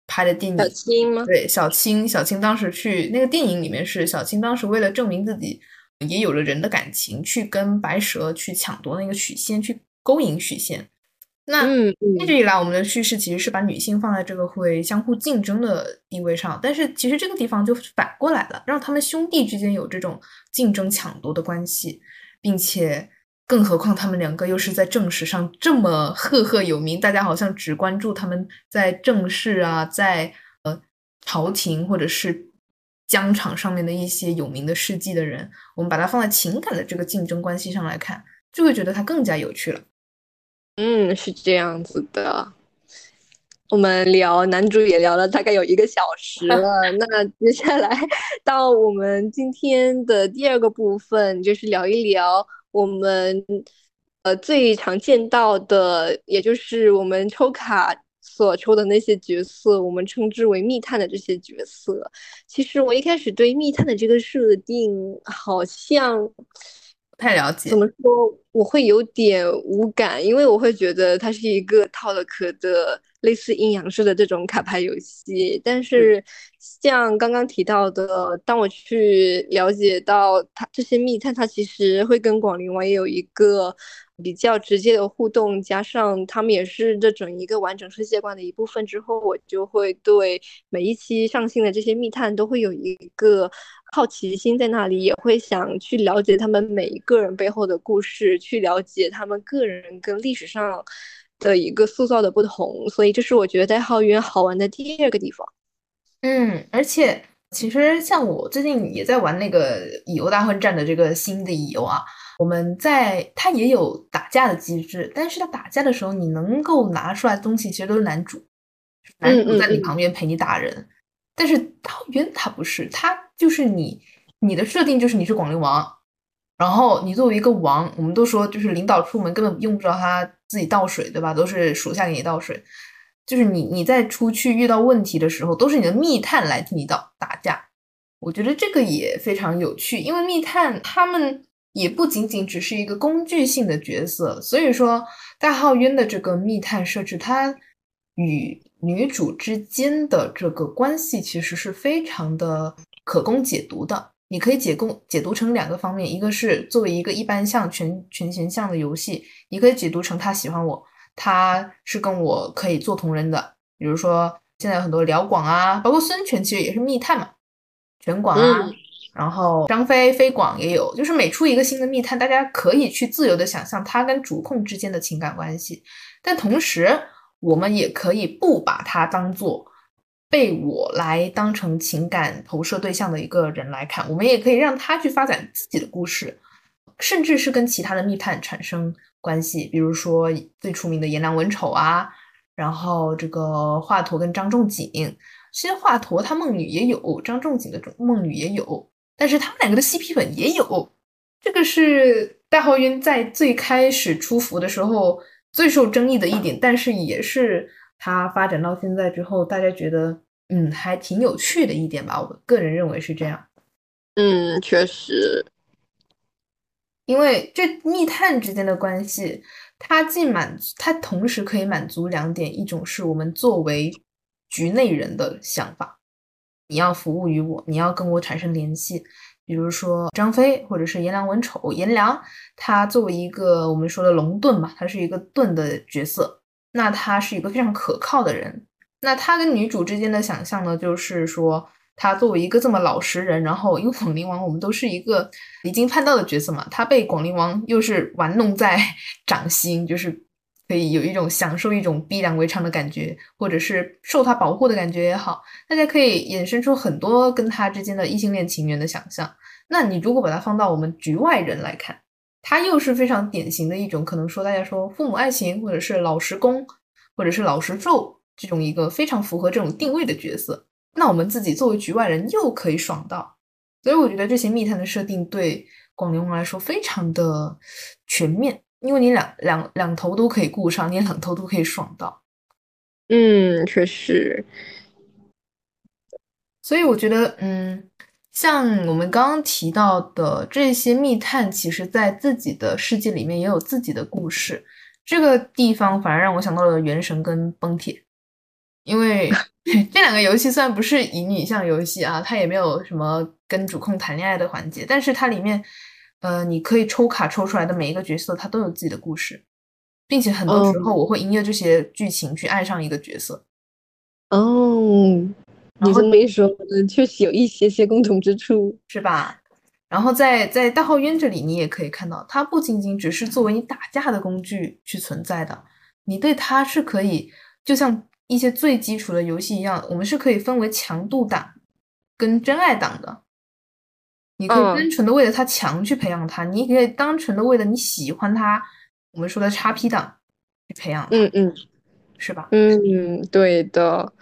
拍的电影，小青吗？对，小青，小青当时去那个电影里面是小青当时为了证明自己。也有了人的感情，去跟白蛇去抢夺那个许仙，去勾引许仙。那一直以来，我们的叙事其实是把女性放在这个会相互竞争的地位上，但是其实这个地方就反过来了，让他们兄弟之间有这种竞争抢夺的关系，并且更何况他们两个又是在正史上这么赫赫有名，大家好像只关注他们在正事啊，在呃朝廷或者是。疆场上面的一些有名的事迹的人，我们把它放在情感的这个竞争关系上来看，就会觉得它更加有趣了。嗯，是这样子的。我们聊男主也聊了大概有一个小时了，那接下来到我们今天的第二个部分，就是聊一聊我们呃最常见到的，也就是我们抽卡所抽的那些角色，我们称之为密探的这些角色。其实我一开始对密探的这个设定好像。不太了解，怎么说？我会有点无感，因为我会觉得它是一个套了壳的类似阴阳师的这种卡牌游戏。但是像刚刚提到的，当我去了解到它这些密探，它其实会跟广陵王也有一个比较直接的互动，加上他们也是这整一个完整世界观的一部分之后，我就会对每一期上新的这些密探都会有一个。好奇心在那里，也会想去了解他们每一个人背后的故事，去了解他们个人跟历史上的一个塑造的不同。所以，这是我觉得代号渊好玩的第二个地方。嗯，而且其实像我最近也在玩那个《乙游大混战》的这个新的乙游啊，我们在它也有打架的机制，但是它打架的时候，你能够拿出来的东西其实都是男主，男主在你旁边陪你打人。但是大渊他不是，他就是你，你的设定就是你是广陵王，然后你作为一个王，我们都说就是领导出门根本用不着他自己倒水，对吧？都是属下给你倒水，就是你你在出去遇到问题的时候，都是你的密探来替你倒打架。我觉得这个也非常有趣，因为密探他们也不仅仅只是一个工具性的角色，所以说大浩渊的这个密探设置，它与女主之间的这个关系其实是非常的可供解读的，你可以解供解读成两个方面，一个是作为一个一般向全全形象的游戏，你可以解读成他喜欢我，他是跟我可以做同人的，比如说现在有很多辽广啊，包括孙权其实也是密探嘛，全广啊，然后张飞飞广也有，就是每出一个新的密探，大家可以去自由的想象他跟主控之间的情感关系，但同时。我们也可以不把他当做被我来当成情感投射对象的一个人来看，我们也可以让他去发展自己的故事，甚至是跟其他的密探产生关系，比如说最出名的颜良文丑啊，然后这个华佗跟张仲景，其实华佗他梦女也有，张仲景的梦女也有，但是他们两个的 CP 粉也有，这个是大浩渊在最开始出服的时候。最受争议的一点，但是也是他发展到现在之后，大家觉得嗯还挺有趣的一点吧。我个人认为是这样。嗯，确实，因为这密探之间的关系，它既满它同时可以满足两点：一种是我们作为局内人的想法，你要服务于我，你要跟我产生联系。比如说张飞，或者是颜良文丑。颜良他作为一个我们说的龙盾嘛，他是一个盾的角色，那他是一个非常可靠的人。那他跟女主之间的想象呢，就是说他作为一个这么老实人，然后因为广陵王我们都是一个离经叛道的角色嘛，他被广陵王又是玩弄在掌心，就是可以有一种享受一种逼良为娼的感觉，或者是受他保护的感觉也好，大家可以衍生出很多跟他之间的异性恋情缘的想象。那你如果把它放到我们局外人来看，他又是非常典型的一种，可能说大家说父母爱情，或者是老实公，或者是老实咒这种一个非常符合这种定位的角色。那我们自己作为局外人又可以爽到，所以我觉得这些密探的设定对广陵王来说非常的全面，因为你两两两头都可以顾上，你两头都可以爽到。嗯，确实。所以我觉得，嗯。像我们刚刚提到的这些密探，其实在自己的世界里面也有自己的故事。这个地方反而让我想到了《原神》跟《崩铁》，因为 这两个游戏虽然不是乙女向游戏啊，它也没有什么跟主控谈恋爱的环节，但是它里面，呃，你可以抽卡抽出来的每一个角色，他都有自己的故事，并且很多时候我会因为这些剧情去爱上一个角色。哦。你这么一说，确实有一些些共同之处，是吧？然后在在大号渊这里，你也可以看到，它不仅仅只是作为你打架的工具去存在的，你对它是可以，就像一些最基础的游戏一样，我们是可以分为强度档跟真爱档的。你可以单纯的为了他强去培养他，你可以单纯的为了你喜欢他，我们说的叉 P 档去培养。嗯嗯，是吧？嗯，对的。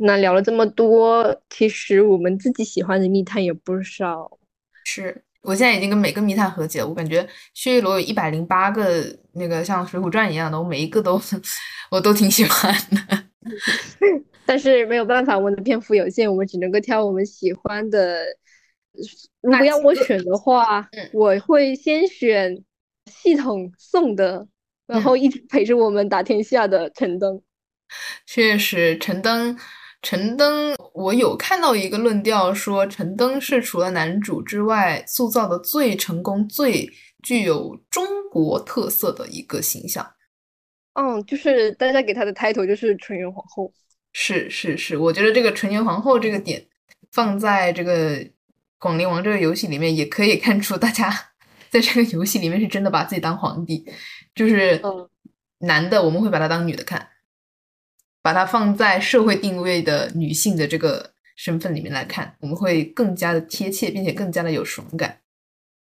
那聊了这么多，其实我们自己喜欢的密探也不少。是，我现在已经跟每个密探和解了，我感觉薛玉罗有一百零八个那个像《水浒传》一样的，我每一个都 我都挺喜欢的。但是没有办法，我们的篇幅有限，我们只能够挑我们喜欢的。如果要我选的话，我会先选系统送的，然后一直陪着我们打天下的陈登。确实，陈登。陈登，我有看到一个论调说，陈登是除了男主之外塑造的最成功、最具有中国特色的一个形象。嗯，就是大家给他的 title 就是纯元皇后。是是是，我觉得这个纯元皇后这个点放在这个广陵王这个游戏里面，也可以看出大家 在这个游戏里面是真的把自己当皇帝，就是男的我们会把他当女的看。把他放在社会定位的女性的这个身份里面来看，我们会更加的贴切，并且更加的有爽感。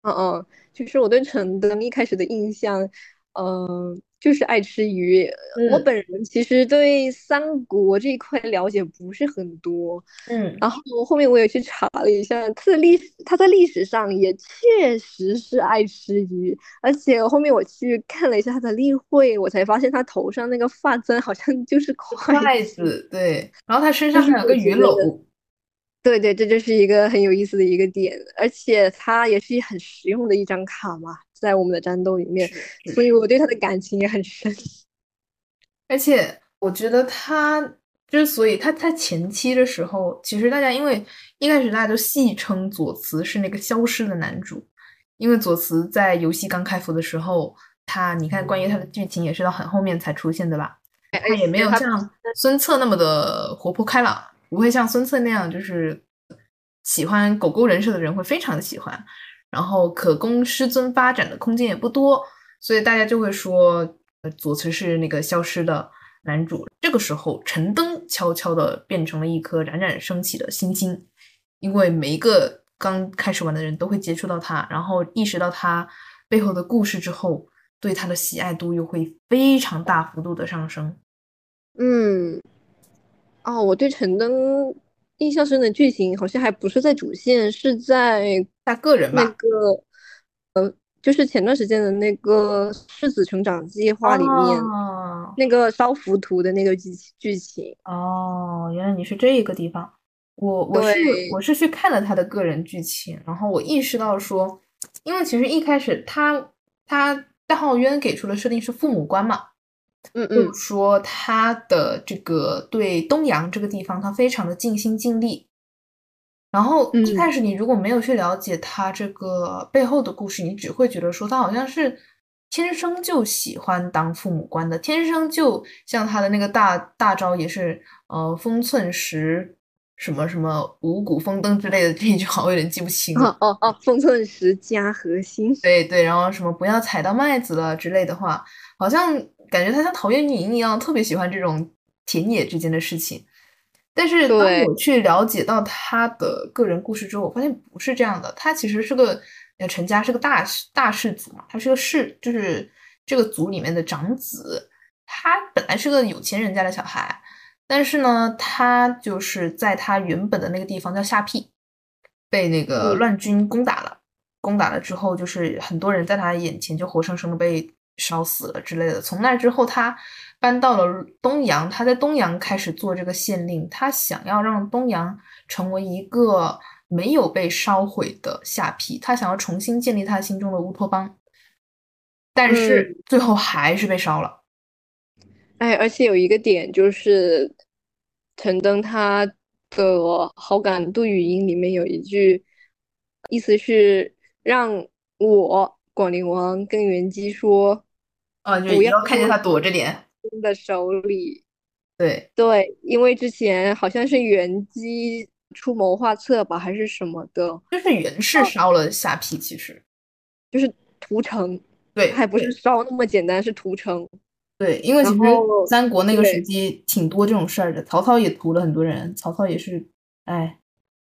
嗯嗯，其实我对陈登一开始的印象，嗯。就是爱吃鱼。我本人其实对三国这一块了解不是很多，嗯，然后后面我也去查了一下，他的历史，他在历史上也确实是爱吃鱼，而且后面我去看了一下他的例会，我才发现他头上那个发簪好像就是 筷子，对，然后他身上还有个鱼篓，对对，这就是一个很有意思的一个点，而且它也是很实用的一张卡嘛。在我们的战斗里面，所以我对他的感情也很深。而且我觉得他之所以他他前期的时候，其实大家因为一开始大家都戏称左慈是那个消失的男主，因为左慈在游戏刚开服的时候，他你看关于他的剧情也是到很后面才出现的吧？他也没有像孙策那么的活泼开朗，不会像孙策那样就是喜欢狗狗人设的人会非常的喜欢。然后可供师尊发展的空间也不多，所以大家就会说，左慈是那个消失的男主。这个时候，陈登悄悄的变成了一颗冉冉升起的星星，因为每一个刚开始玩的人都会接触到他，然后意识到他背后的故事之后，对他的喜爱度又会非常大幅度的上升。嗯，哦，我对陈登印象深的剧情好像还不是在主线，是在。他个人吧，那个，呃，就是前段时间的那个世子成长计划里面，那个烧浮屠的那个剧剧情。哦，原来你是这一个地方。我我是我是去看了他的个人剧情，然后我意识到说，因为其实一开始他他大浩渊给出的设定是父母官嘛，嗯嗯，说他的这个对东阳这个地方他非常的尽心尽力。然后一开始你如果没有去了解他这个背后的故事，你只会觉得说他好像是天生就喜欢当父母官的，天生就像他的那个大大招也是呃风寸石什么什么五谷丰登之类的这一句话我有点记不清了。哦哦哦，风寸石加核心。对对，然后什么不要踩到麦子了之类的话，好像感觉他像陶渊明一样，特别喜欢这种田野之间的事情。但是当我去了解到他的个人故事之后，我发现不是这样的。他其实是个呃陈家是个大大氏族嘛，他是个氏，就是这个族里面的长子。他本来是个有钱人家的小孩，但是呢，他就是在他原本的那个地方叫下邳，被那个乱军攻打了。攻打了之后，就是很多人在他眼前就活生生的被烧死了之类的。从那之后，他。搬到了东阳，他在东阳开始做这个县令，他想要让东阳成为一个没有被烧毁的下邳，他想要重新建立他心中的乌托邦，但是最后还是被烧了。哎，而且有一个点就是，陈登他的好感度语音里面有一句，意思是让我广陵王跟元姬说，啊，就不要看见他躲着点。的手里，对。对，因为之前好像是袁姬出谋划策吧，还是什么的，就是袁氏烧了下邳，其实。就是屠城，对，还不是烧那么简单，是屠城。对，因为其实三国那个时期挺多这种事儿的，曹操也屠了很多人，曹操也是，哎，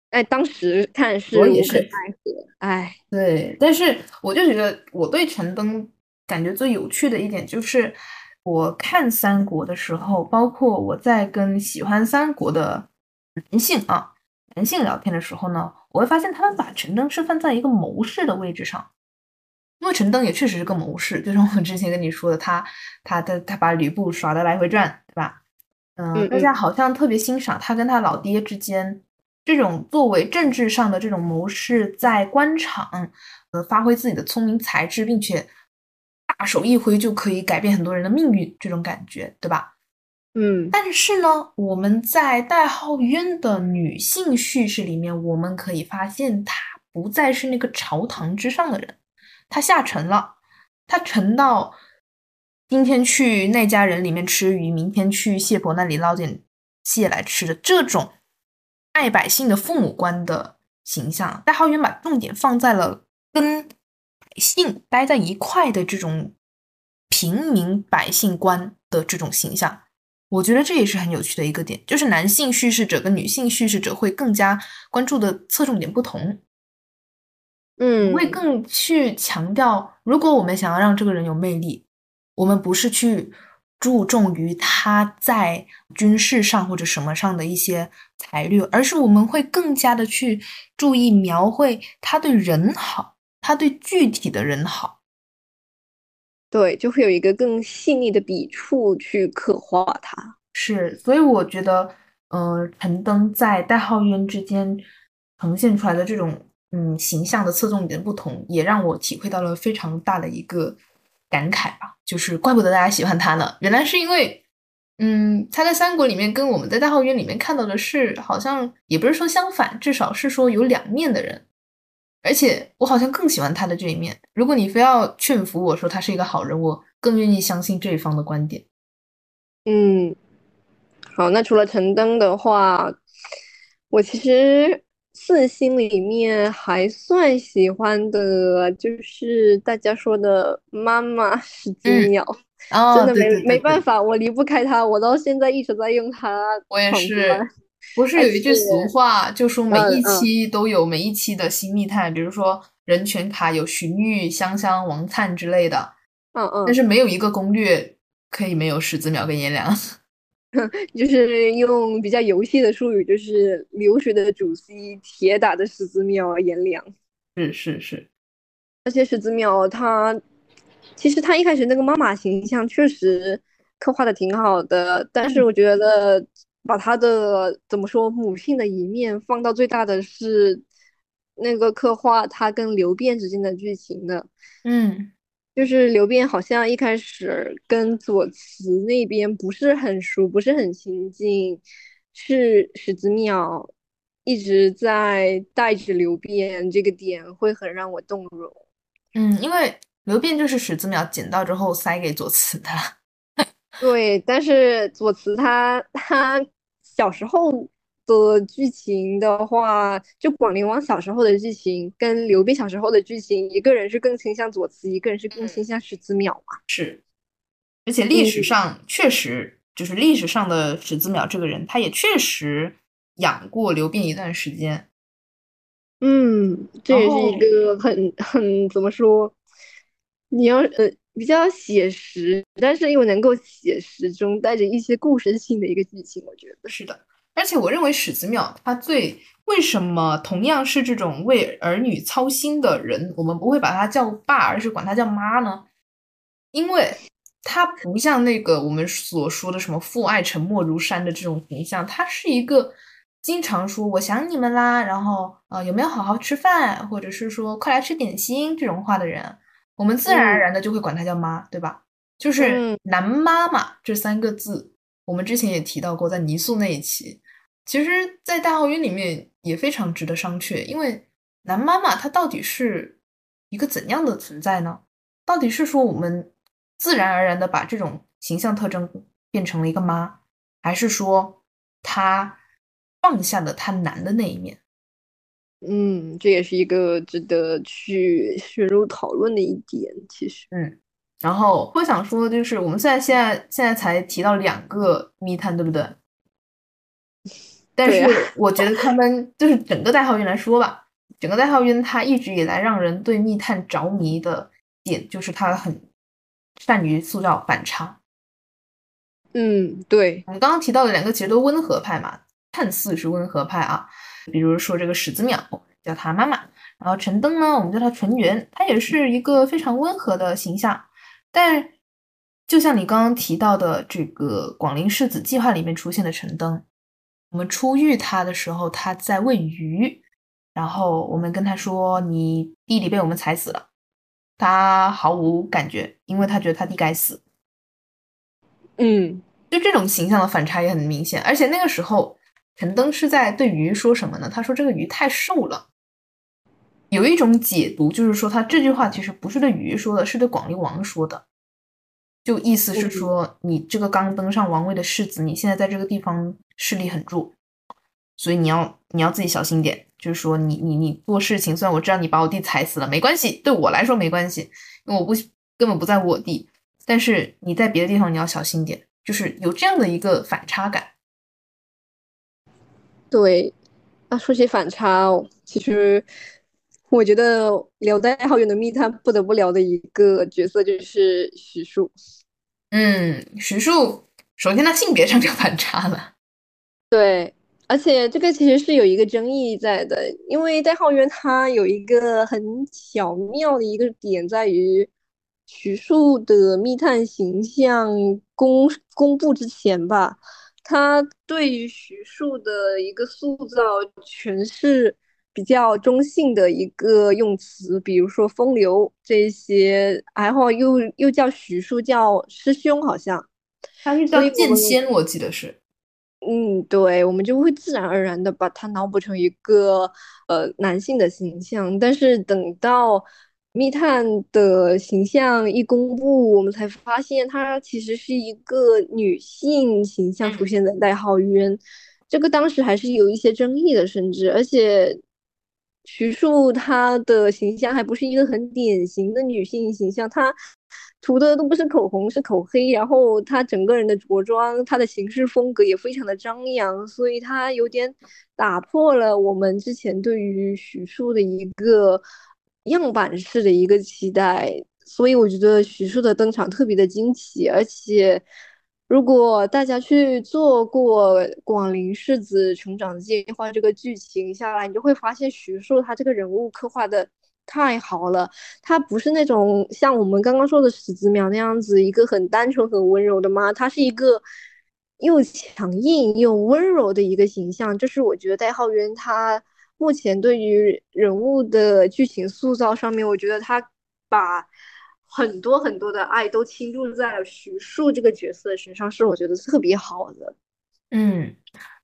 哎，当时看是也是奈何，哎，对，但是我就觉得我对陈登感觉最有趣的一点就是。我看三国的时候，包括我在跟喜欢三国的男性啊，男性聊天的时候呢，我会发现他们把陈登是放在一个谋士的位置上，因为陈登也确实是个谋士，就像我之前跟你说的，他他他他把吕布耍的来回转，对吧？嗯，大家好像特别欣赏他跟他老爹之间这种作为政治上的这种谋士，在官场呃发挥自己的聪明才智，并且大手一挥就可以改变很多人的命运这种感觉，对吧？嗯，但是呢，我们在代号渊的女性叙事里面，我们可以发现，她不再是那个朝堂之上的人，她下沉了，她沉到今天去那家人里面吃鱼，明天去谢婆那里捞点蟹来吃的这种爱百姓的父母官的形象。代号渊把重点放在了跟百姓待在一块的这种平民百姓观的这种形象。我觉得这也是很有趣的一个点，就是男性叙事者跟女性叙事者会更加关注的侧重点不同，嗯，会更去强调，如果我们想要让这个人有魅力，我们不是去注重于他在军事上或者什么上的一些才略，而是我们会更加的去注意描绘他对人好，他对具体的人好。对，就会有一个更细腻的笔触去刻画它。是，所以我觉得，呃，陈登在代号渊之间呈现出来的这种，嗯，形象的侧重点不同，也让我体会到了非常大的一个感慨吧。就是怪不得大家喜欢他呢，原来是因为，嗯，他在三国里面跟我们在代号渊里面看到的是，好像也不是说相反，至少是说有两面的人。而且我好像更喜欢他的这一面。如果你非要劝服我说他是一个好人，我更愿意相信这一方的观点。嗯，好，那除了陈登的话，我其实四星里面还算喜欢的，就是大家说的妈妈史子淼，真的没没办法，我离不开他，我到现在一直在用他。我也是。不是有一句俗话，就说每一期都有每一期的新密探，比如说人权卡有荀彧、香香、王灿之类的，嗯嗯，但是没有一个攻略可以没有史子淼跟颜良，就是用比较游戏的术语，就是流水的主 C，铁打的史子淼、颜良，是是是，而且史子淼他其实他一开始那个妈妈形象确实刻画的挺好的，但是我觉得。把他的怎么说母性的一面放到最大的是那个刻画他跟刘辩之间的剧情的，嗯，就是刘辩好像一开始跟左慈那边不是很熟，不是很亲近，是史子淼一直在带着刘辩，这个点会很让我动容。嗯，因为刘辩就是史子淼捡到之后塞给左慈的。对，但是左慈他他小时候的剧情的话，就广陵王小时候的剧情跟刘备小时候的剧情，一个人是更倾向左慈，一个人是更倾向史子淼嘛。是，而且历史上确实就是历史上的史子淼这个人，他也确实养过刘辩一段时间。嗯，这也是一个很很怎么说？你要呃。比较写实，但是又能够写实中带着一些故事性的一个剧情，我觉得是的。而且我认为史子淼他最为什么同样是这种为儿女操心的人，我们不会把他叫爸，而是管他叫妈呢？因为他不像那个我们所说的什么父爱沉默如山的这种形象，他是一个经常说我想你们啦，然后呃有没有好好吃饭，或者是说快来吃点心这种话的人。我们自然而然的就会管她叫妈，对吧？就是男妈妈这三个字，我们之前也提到过，在泥塑那一期，其实，在大奥运里面也非常值得商榷。因为男妈妈他到底是一个怎样的存在呢？到底是说我们自然而然的把这种形象特征变成了一个妈，还是说他放下了他男的那一面？嗯，这也是一个值得去深入讨论的一点。其实，嗯，然后我想说，就是我们现在现在现在才提到两个密探，对不对？但是我觉得他们就是整个代号渊来说吧，整个代号渊他一直以来让人对密探着迷的点，就是他很善于塑造反差。嗯，对，我们刚刚提到的两个其实都温和派嘛，看似是温和派啊。比如说这个史子淼叫他妈妈，然后陈登呢，我们叫他纯元，他也是一个非常温和的形象。但就像你刚刚提到的这个广陵世子计划里面出现的陈登，我们初遇他的时候，他在喂鱼，然后我们跟他说：“你弟弟被我们踩死了。”他毫无感觉，因为他觉得他弟该死。嗯，就这种形象的反差也很明显。而且那个时候，陈登是在对鱼说什么呢？他说这个鱼太瘦了。有一种解读就是说，他这句话其实不是对鱼说的，是对广陵王说的。就意思是说，你这个刚登上王位的世子，你现在在这个地方势力很弱，所以你要你要自己小心点。就是说，你你你做事情，虽然我知道你把我弟踩死了，没关系，对我来说没关系，因为我不根本不在乎我弟。但是你在别的地方你要小心点，就是有这样的一个反差感。对，那说起反差，其实我觉得聊代好远的密探不得不聊的一个角色就是徐庶。嗯，徐庶，首先他性别上就反差了。对。而且这个其实是有一个争议在的，因为代浩渊他有一个很巧妙的一个点在于，徐庶的密探形象公公布之前吧，他对于徐庶的一个塑造全是比较中性的一个用词，比如说风流这些，然后又又叫徐庶叫师兄，好像他是叫剑仙，我记得是。嗯，对，我们就会自然而然的把他脑补成一个呃男性的形象，但是等到密探的形象一公布，我们才发现她其实是一个女性形象出现在代号渊，这个当时还是有一些争议的，甚至而且徐庶她的形象还不是一个很典型的女性形象，她。涂的都不是口红，是口黑。然后她整个人的着装，她的行事风格也非常的张扬，所以她有点打破了我们之前对于徐庶的一个样板式的一个期待。所以我觉得徐庶的登场特别的惊奇，而且如果大家去做过广陵世子成长计划这个剧情下来，你就会发现徐庶他这个人物刻画的。太好了，他不是那种像我们刚刚说的史子淼那样子一个很单纯、很温柔的妈，他是一个又强硬又温柔的一个形象。就是我觉得戴浩渊他目前对于人物的剧情塑造上面，我觉得他把很多很多的爱都倾注在了徐庶这个角色身上，是我觉得特别好的。嗯，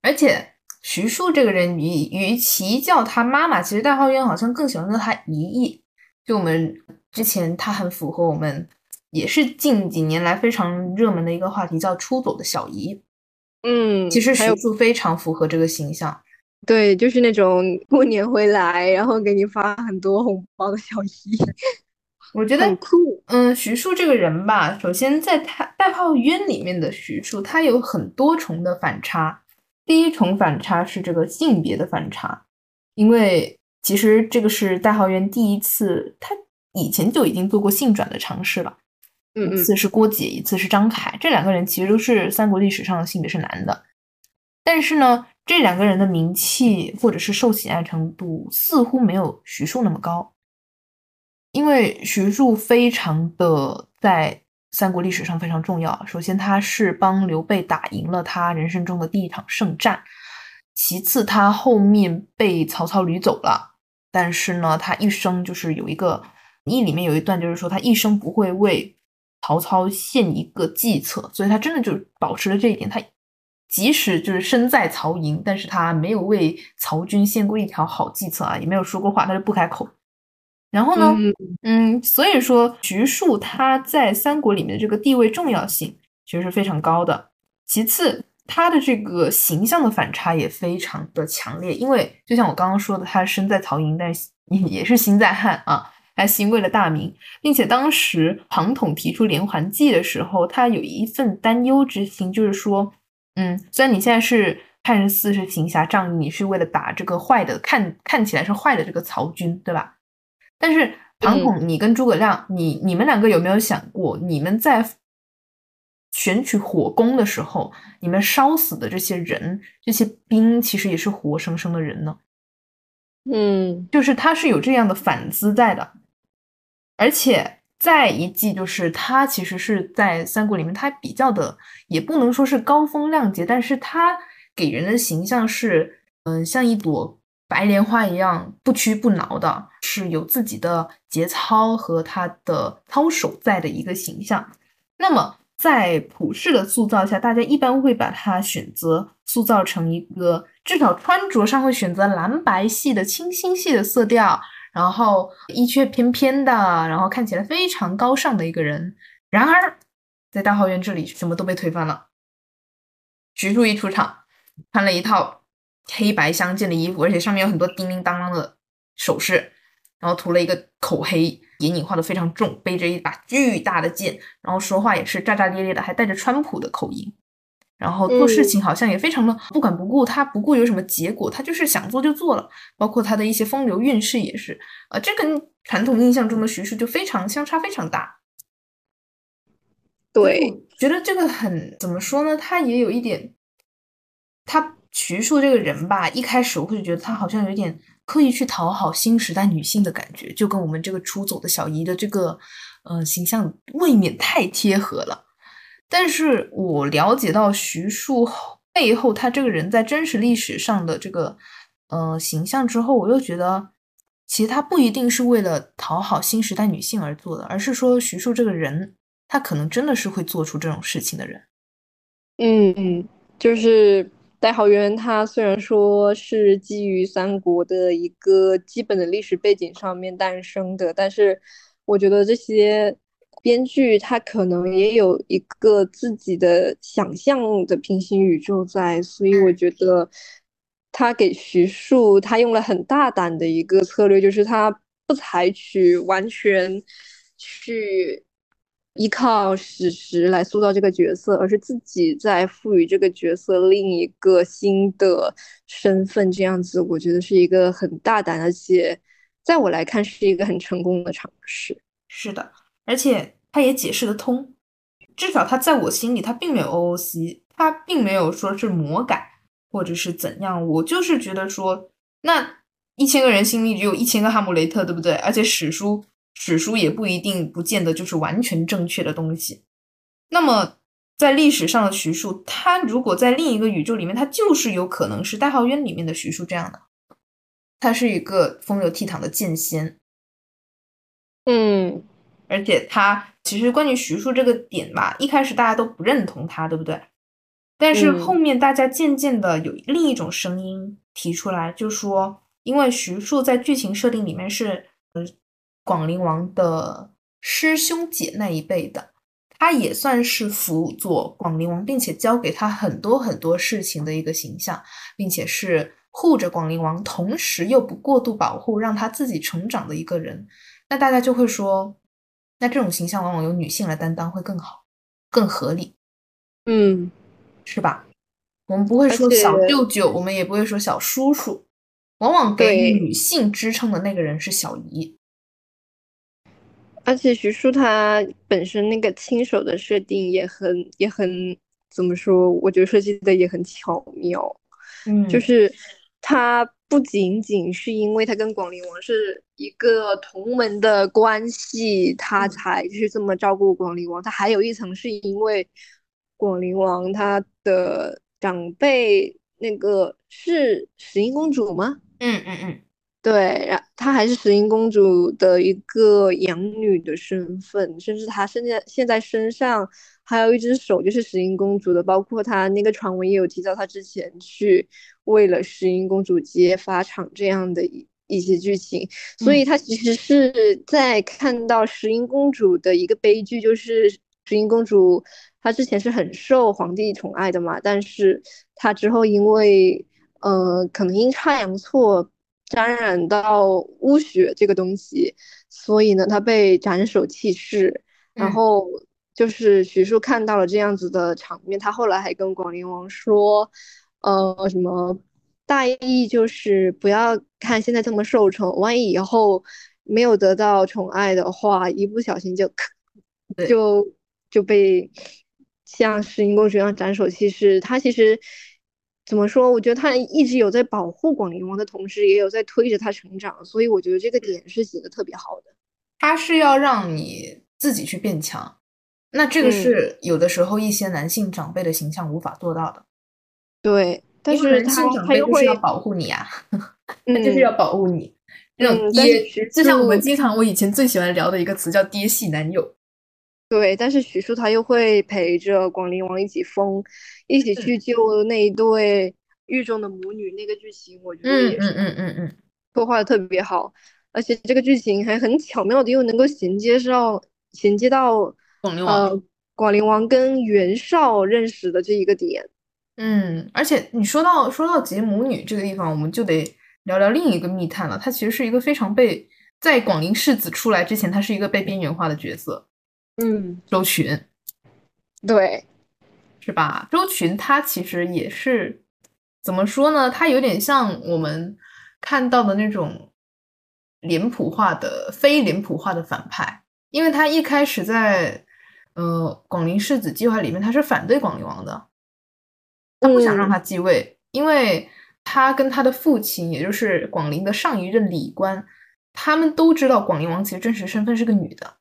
而且。徐庶这个人，与与其叫他妈妈，其实戴浩渊好像更喜欢叫他姨姨。就我们之前，他很符合我们，也是近几年来非常热门的一个话题，叫出走的小姨。嗯，其实徐庶非常符合这个形象。对，就是那种过年回来，然后给你发很多红包的小姨。我觉得很酷。嗯，徐庶这个人吧，首先在他代号渊里面的徐庶，他有很多重的反差。第一重反差是这个性别的反差，因为其实这个是代号渊第一次，他以前就已经做过性转的尝试了，嗯一次是郭姐，一次是张凯，这两个人其实都是三国历史上的性别是男的，但是呢，这两个人的名气或者是受喜爱程度似乎没有徐庶那么高，因为徐庶非常的在。三国历史上非常重要。首先，他是帮刘备打赢了他人生中的第一场胜战；其次，他后面被曹操掳走了。但是呢，他一生就是有一个，一里面有一段就是说，他一生不会为曹操献一个计策。所以他真的就保持了这一点。他即使就是身在曹营，但是他没有为曹军献过一条好计策啊，也没有说过话，他就不开口。然后呢，嗯，所以说徐庶他在三国里面的这个地位重要性其实是非常高的。其次，他的这个形象的反差也非常的强烈，因为就像我刚刚说的，他身在曹营，但是也是心在汉啊，他心为了大明，并且当时庞统提出连环计的时候，他有一份担忧之心，就是说，嗯，虽然你现在是看似是行侠仗义，你是为了打这个坏的，看看起来是坏的这个曹军，对吧？但是庞统，你跟诸葛亮，你你们两个有没有想过，你们在选取火攻的时候，你们烧死的这些人，这些兵，其实也是活生生的人呢？嗯，就是他是有这样的反思在的，而且再一季就是他其实是在三国里面，他比较的也不能说是高风亮节，但是他给人的形象是，嗯，像一朵白莲花一样不屈不挠的，是有自己的节操和他的操守在的一个形象。那么在普世的塑造下，大家一般会把它选择塑造成一个至少穿着上会选择蓝白系的清新系的色调，然后衣靴翩翩的，然后看起来非常高尚的一个人。然而，在大号院这里，什么都被推翻了。徐庶一出场，穿了一套黑白相间的衣服，而且上面有很多叮叮当当的首饰，然后涂了一个口黑。眼影画的非常重，背着一把巨大的剑，然后说话也是炸炸咧咧的，还带着川普的口音，然后做事情好像也非常的不管不顾，他不顾有什么结果，他就是想做就做了。包括他的一些风流韵事也是，呃，这跟传统印象中的徐庶就非常相差非常大。对，觉得这个很怎么说呢？他也有一点，他徐庶这个人吧，一开始我会觉得他好像有点。刻意去讨好新时代女性的感觉，就跟我们这个出走的小姨的这个，呃，形象未免太贴合了。但是我了解到徐庶背后他这个人在真实历史上的这个，呃，形象之后，我又觉得，其实他不一定是为了讨好新时代女性而做的，而是说徐庶这个人，他可能真的是会做出这种事情的人。嗯嗯，就是。代号渊，他虽然说是基于三国的一个基本的历史背景上面诞生的，但是我觉得这些编剧他可能也有一个自己的想象的平行宇宙在，所以我觉得他给徐庶他用了很大胆的一个策略，就是他不采取完全去。依靠史实来塑造这个角色，而是自己在赋予这个角色另一个新的身份，这样子我觉得是一个很大胆，而且在我来看是一个很成功的尝试。是的，而且他也解释得通，至少他在我心里他并没有 OOC，他并没有说是魔改或者是怎样，我就是觉得说，那一千个人心里只有一千个哈姆雷特，对不对？而且史书。史书也不一定不见得就是完全正确的东西。那么，在历史上的徐庶，他如果在另一个宇宙里面，他就是有可能是代号渊里面的徐庶这样的。他是一个风流倜傥的剑仙。嗯，而且他其实关于徐庶这个点吧，一开始大家都不认同他，对不对？但是后面大家渐渐的有另一种声音提出来，就说因为徐庶在剧情设定里面是呃。广陵王的师兄姐那一辈的，他也算是辅佐广陵王，并且教给他很多很多事情的一个形象，并且是护着广陵王，同时又不过度保护，让他自己成长的一个人。那大家就会说，那这种形象往往由女性来担当会更好，更合理。嗯，是吧？我们不会说小舅舅，我们也不会说小叔叔，往往给女性支撑的那个人是小姨。而且徐庶他本身那个亲手的设定也很也很怎么说？我觉得设计的也很巧妙。嗯，就是他不仅仅是因为他跟广陵王是一个同门的关系，他才去这么照顾广陵王。他还有一层是因为广陵王他的长辈那个是石英公主吗？嗯嗯嗯。对，然他还是石英公主的一个养女的身份，甚至他现在现在身上还有一只手就是石英公主的，包括她那个传闻也有提到她之前去为了石英公主揭发场这样的一一些剧情，所以她其实是在看到石英公主的一个悲剧，就是石英公主她之前是很受皇帝宠爱的嘛，但是她之后因为呃可能阴差阳错。沾染到污血这个东西，所以呢，她被斩首弃市。然后就是徐庶看到了这样子的场面，他后来还跟广陵王说：“呃，什么大意就是不要看现在这么受宠，万一以后没有得到宠爱的话，一不小心就 就就被像石英公主一样斩首弃市。”他其实。怎么说？我觉得他一直有在保护广陵王的同时，也有在推着他成长，所以我觉得这个点是写的特别好的。他是要让你自己去变强，那这个是有的时候一些男性长辈的形象无法做到的。对，但是男性长辈就是要保护你啊，他就是要保护你。那种爹，就像我们经常我以前最喜欢聊的一个词叫“爹系男友”。对，但是许庶他又会陪着广陵王一起疯，一起去救那一对狱中的母女。那个剧情我觉得也是，嗯嗯嗯嗯，刻画的特别好，而且这个剧情还很巧妙的又能够衔接上衔接到广陵王，广陵王跟袁绍认识的这一个点。嗯，而且你说到说到结母女这个地方，我们就得聊聊另一个密探了。他其实是一个非常被在广陵世子出来之前，他是一个被边缘化的角色。嗯，周群，对，是吧？周群他其实也是怎么说呢？他有点像我们看到的那种脸谱化的、非脸谱化的反派，因为他一开始在呃广陵世子计划里面，他是反对广陵王的，他不想让他继位，因为他跟他的父亲，也就是广陵的上一任礼官，他们都知道广陵王其实真实身份是个女的。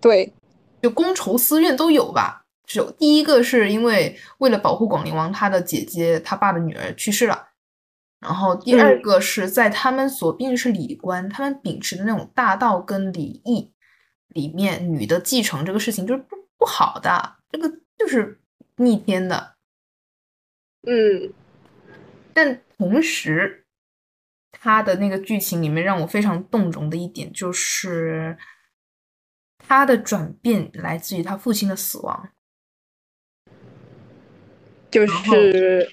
对，就公仇私怨都有吧。就第一个是因为为了保护广陵王，他的姐姐他爸的女儿去世了。然后第二个是在他们所毕竟是礼官，他们秉持的那种大道跟礼义里面，女的继承这个事情就是不不好的，这个就是逆天的。嗯，但同时，他的那个剧情里面让我非常动容的一点就是。他的转变来自于他父亲的死亡，就是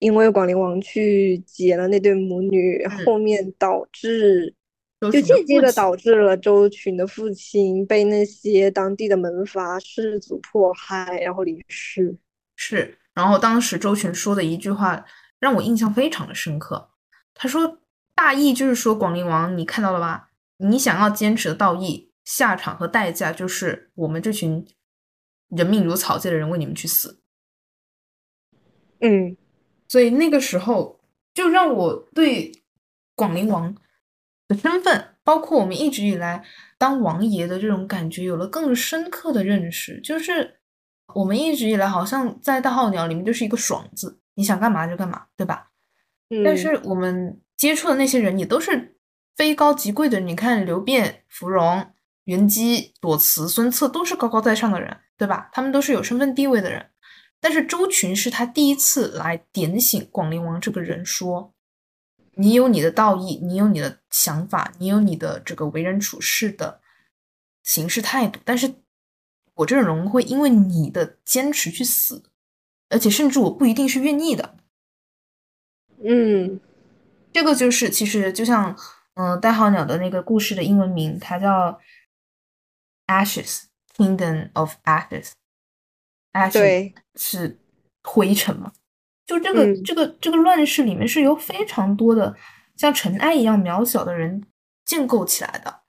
因为广陵王去劫了那对母女，后面导致就间接的导致了周群的父亲被那些当地的门阀士族迫害，然后离世。是，然后当时周群说的一句话让我印象非常的深刻，他说大意就是说广陵王，你看到了吧？你想要坚持的道义。下场和代价就是我们这群人命如草芥的人为你们去死。嗯，所以那个时候就让我对广陵王的身份，包括我们一直以来当王爷的这种感觉，有了更深刻的认识。就是我们一直以来好像在大号鸟里面就是一个爽字，你想干嘛就干嘛，对吧？但是我们接触的那些人也都是非高即贵的。你看刘辩、芙蓉。袁基、左慈、孙策都是高高在上的人，对吧？他们都是有身份地位的人。但是周群是他第一次来点醒广陵王这个人，说：“你有你的道义，你有你的想法，你有你的这个为人处事的行事态度。但是我这种人会因为你的坚持去死，而且甚至我不一定是愿意的。”嗯，这个就是其实就像嗯，代号鸟的那个故事的英文名，它叫。Ashes, Kingdom of Ashes，Ashes 是灰尘嘛？就这个这个这个乱世里面是有非常多的像尘埃一样渺小的人建构起来的。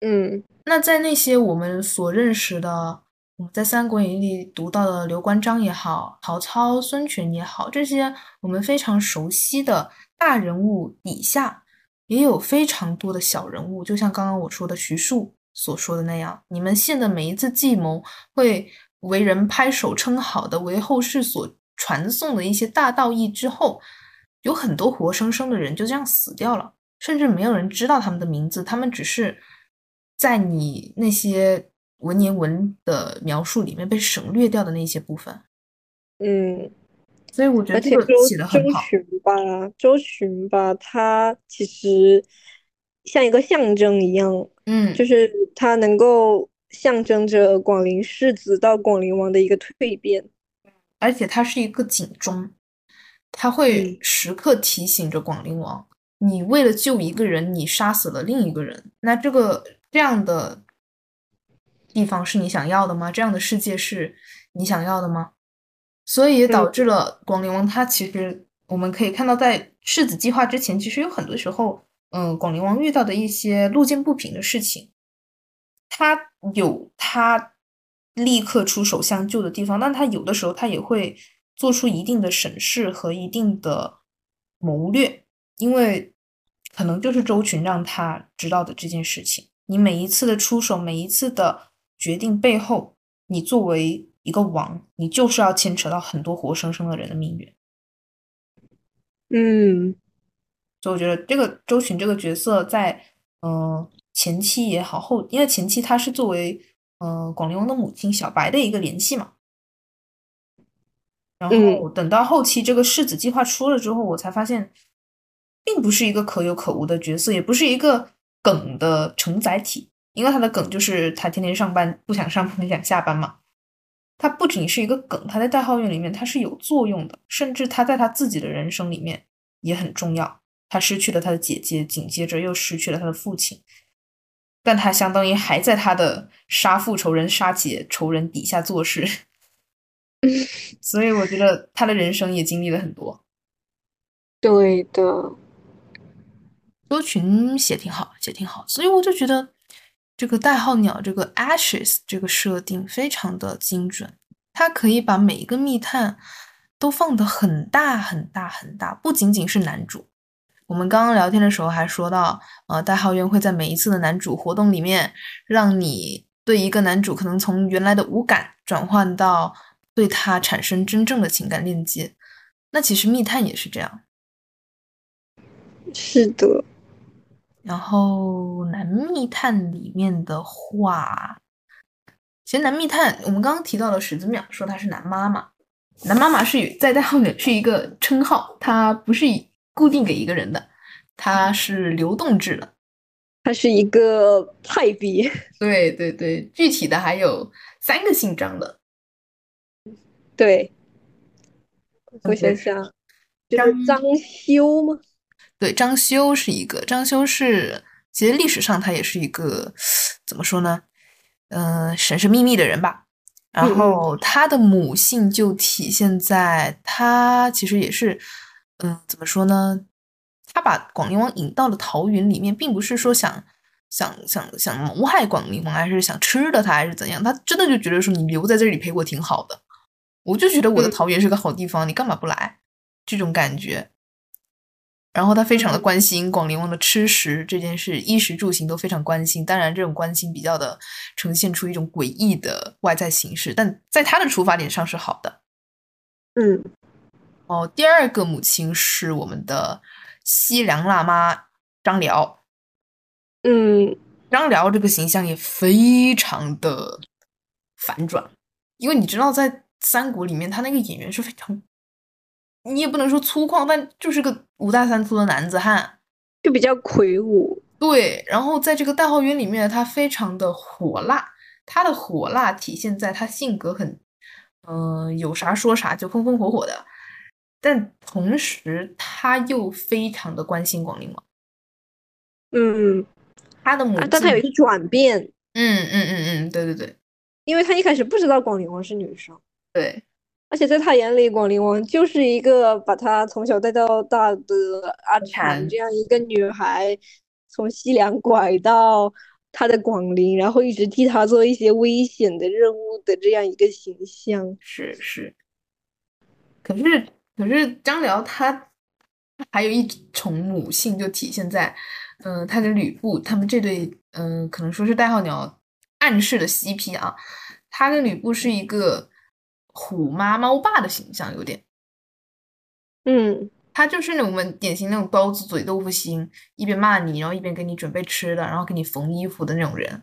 嗯，那在那些我们所认识的，我们在《三国演义》里读到的刘关张也好，曹操、孙权也好，这些我们非常熟悉的大人物底下，也有非常多的小人物，就像刚刚我说的徐庶。所说的那样，你们献的每一次计谋，会为人拍手称好的，为后世所传颂的一些大道义之后，有很多活生生的人就这样死掉了，甚至没有人知道他们的名字，他们只是在你那些文言文的描述里面被省略掉的那些部分。嗯，所以我觉得这个写的很好。周群吧，周群吧，他其实。像一个象征一样，嗯，就是他能够象征着广陵世子到广陵王的一个蜕变，而且它是一个警钟，它会时刻提醒着广陵王：你为了救一个人，你杀死了另一个人。那这个这样的地方是你想要的吗？这样的世界是你想要的吗？所以也导致了广陵王他其实我们可以看到，在世子计划之前，其实有很多时候。嗯，广陵王遇到的一些路见不平的事情，他有他立刻出手相救的地方，但他有的时候他也会做出一定的审视和一定的谋略，因为可能就是周群让他知道的这件事情。你每一次的出手，每一次的决定背后，你作为一个王，你就是要牵扯到很多活生生的人的命运。嗯所以我觉得这个周群这个角色在嗯、呃前期也好后，因为前期他是作为呃广陵王的母亲小白的一个联系嘛，然后等到后期这个世子计划出了之后，我才发现，并不是一个可有可无的角色，也不是一个梗的承载体，因为他的梗就是他天天上班不想上班想下班嘛。他不仅是一个梗，他在代号院里面他是有作用的，甚至他在他自己的人生里面也很重要。他失去了他的姐姐，紧接着又失去了他的父亲，但他相当于还在他的杀父仇人、杀姐仇人底下做事，所以我觉得他的人生也经历了很多。对的，周群写挺好，写挺好，所以我就觉得这个代号鸟这个 Ashes 这个设定非常的精准，它可以把每一个密探都放得很大很大很大，不仅仅是男主。我们刚刚聊天的时候还说到，呃，代号鸢会在每一次的男主活动里面，让你对一个男主可能从原来的无感转换到对他产生真正的情感链接。那其实密探也是这样。是的，然后男密探里面的话，其实男密探我们刚刚提到了史子淼说他是男妈妈，男妈妈是有在代号里是一个称号，它不是以固定给一个人的，它是流动制的。它是一个派别。对对对，具体的还有三个姓张的，对，我想想，就张是张修吗？对，张修是一个，张修是其实历史上他也是一个怎么说呢？嗯、神神秘秘的人吧。然后他的母性就体现在他其实也是，嗯，怎么说呢？他把广陵王引到了桃园里面，并不是说想想想想谋害广陵王，还是想吃了他，还是怎样？他真的就觉得说你留在这里陪我挺好的，我就觉得我的嗯桃园是个好地方，你干嘛不来？这种感觉。然后他非常的嗯关心广陵王的吃食这件事，衣食住行都非常关心。当然，这种关心比较的呈现出一种诡异的外在形式，但在他的出发点上是好的。嗯哦，第二个母亲是我们的西凉辣妈张辽。嗯，张辽这个形象也非常的反转，因为你知道，在三国里面，他那个演员是非常，你也不能说粗犷，但就是个五大三粗的男子汉。就比较魁梧。对，然后在这个大号园里面，他非常的火辣，他的火辣体现在他性格很，嗯、有啥说啥，就风风火火的，但同时他又非常的关心广陵王，嗯，他的母啊，但他有一个转变，嗯嗯嗯嗯，对对对因为他一开始不知道广陵王是女生，对，而且在他眼里，广陵王就是一个把他从小带到大的阿婵这样一个女孩，从西凉拐到他的广陵，然后一直替他做一些危险的任务的这样一个形象。是是，可是可是张辽他还有一重母性，就体现在，嗯、他跟吕布他们这对，嗯、可能说是代号鸟暗示的 CP 啊，他跟吕布是一个虎妈猫爸的形象，有点，嗯他就是那种我们典型那种包子嘴豆腐心，一边骂你，然后一边给你准备吃的，然后给你缝衣服的那种人。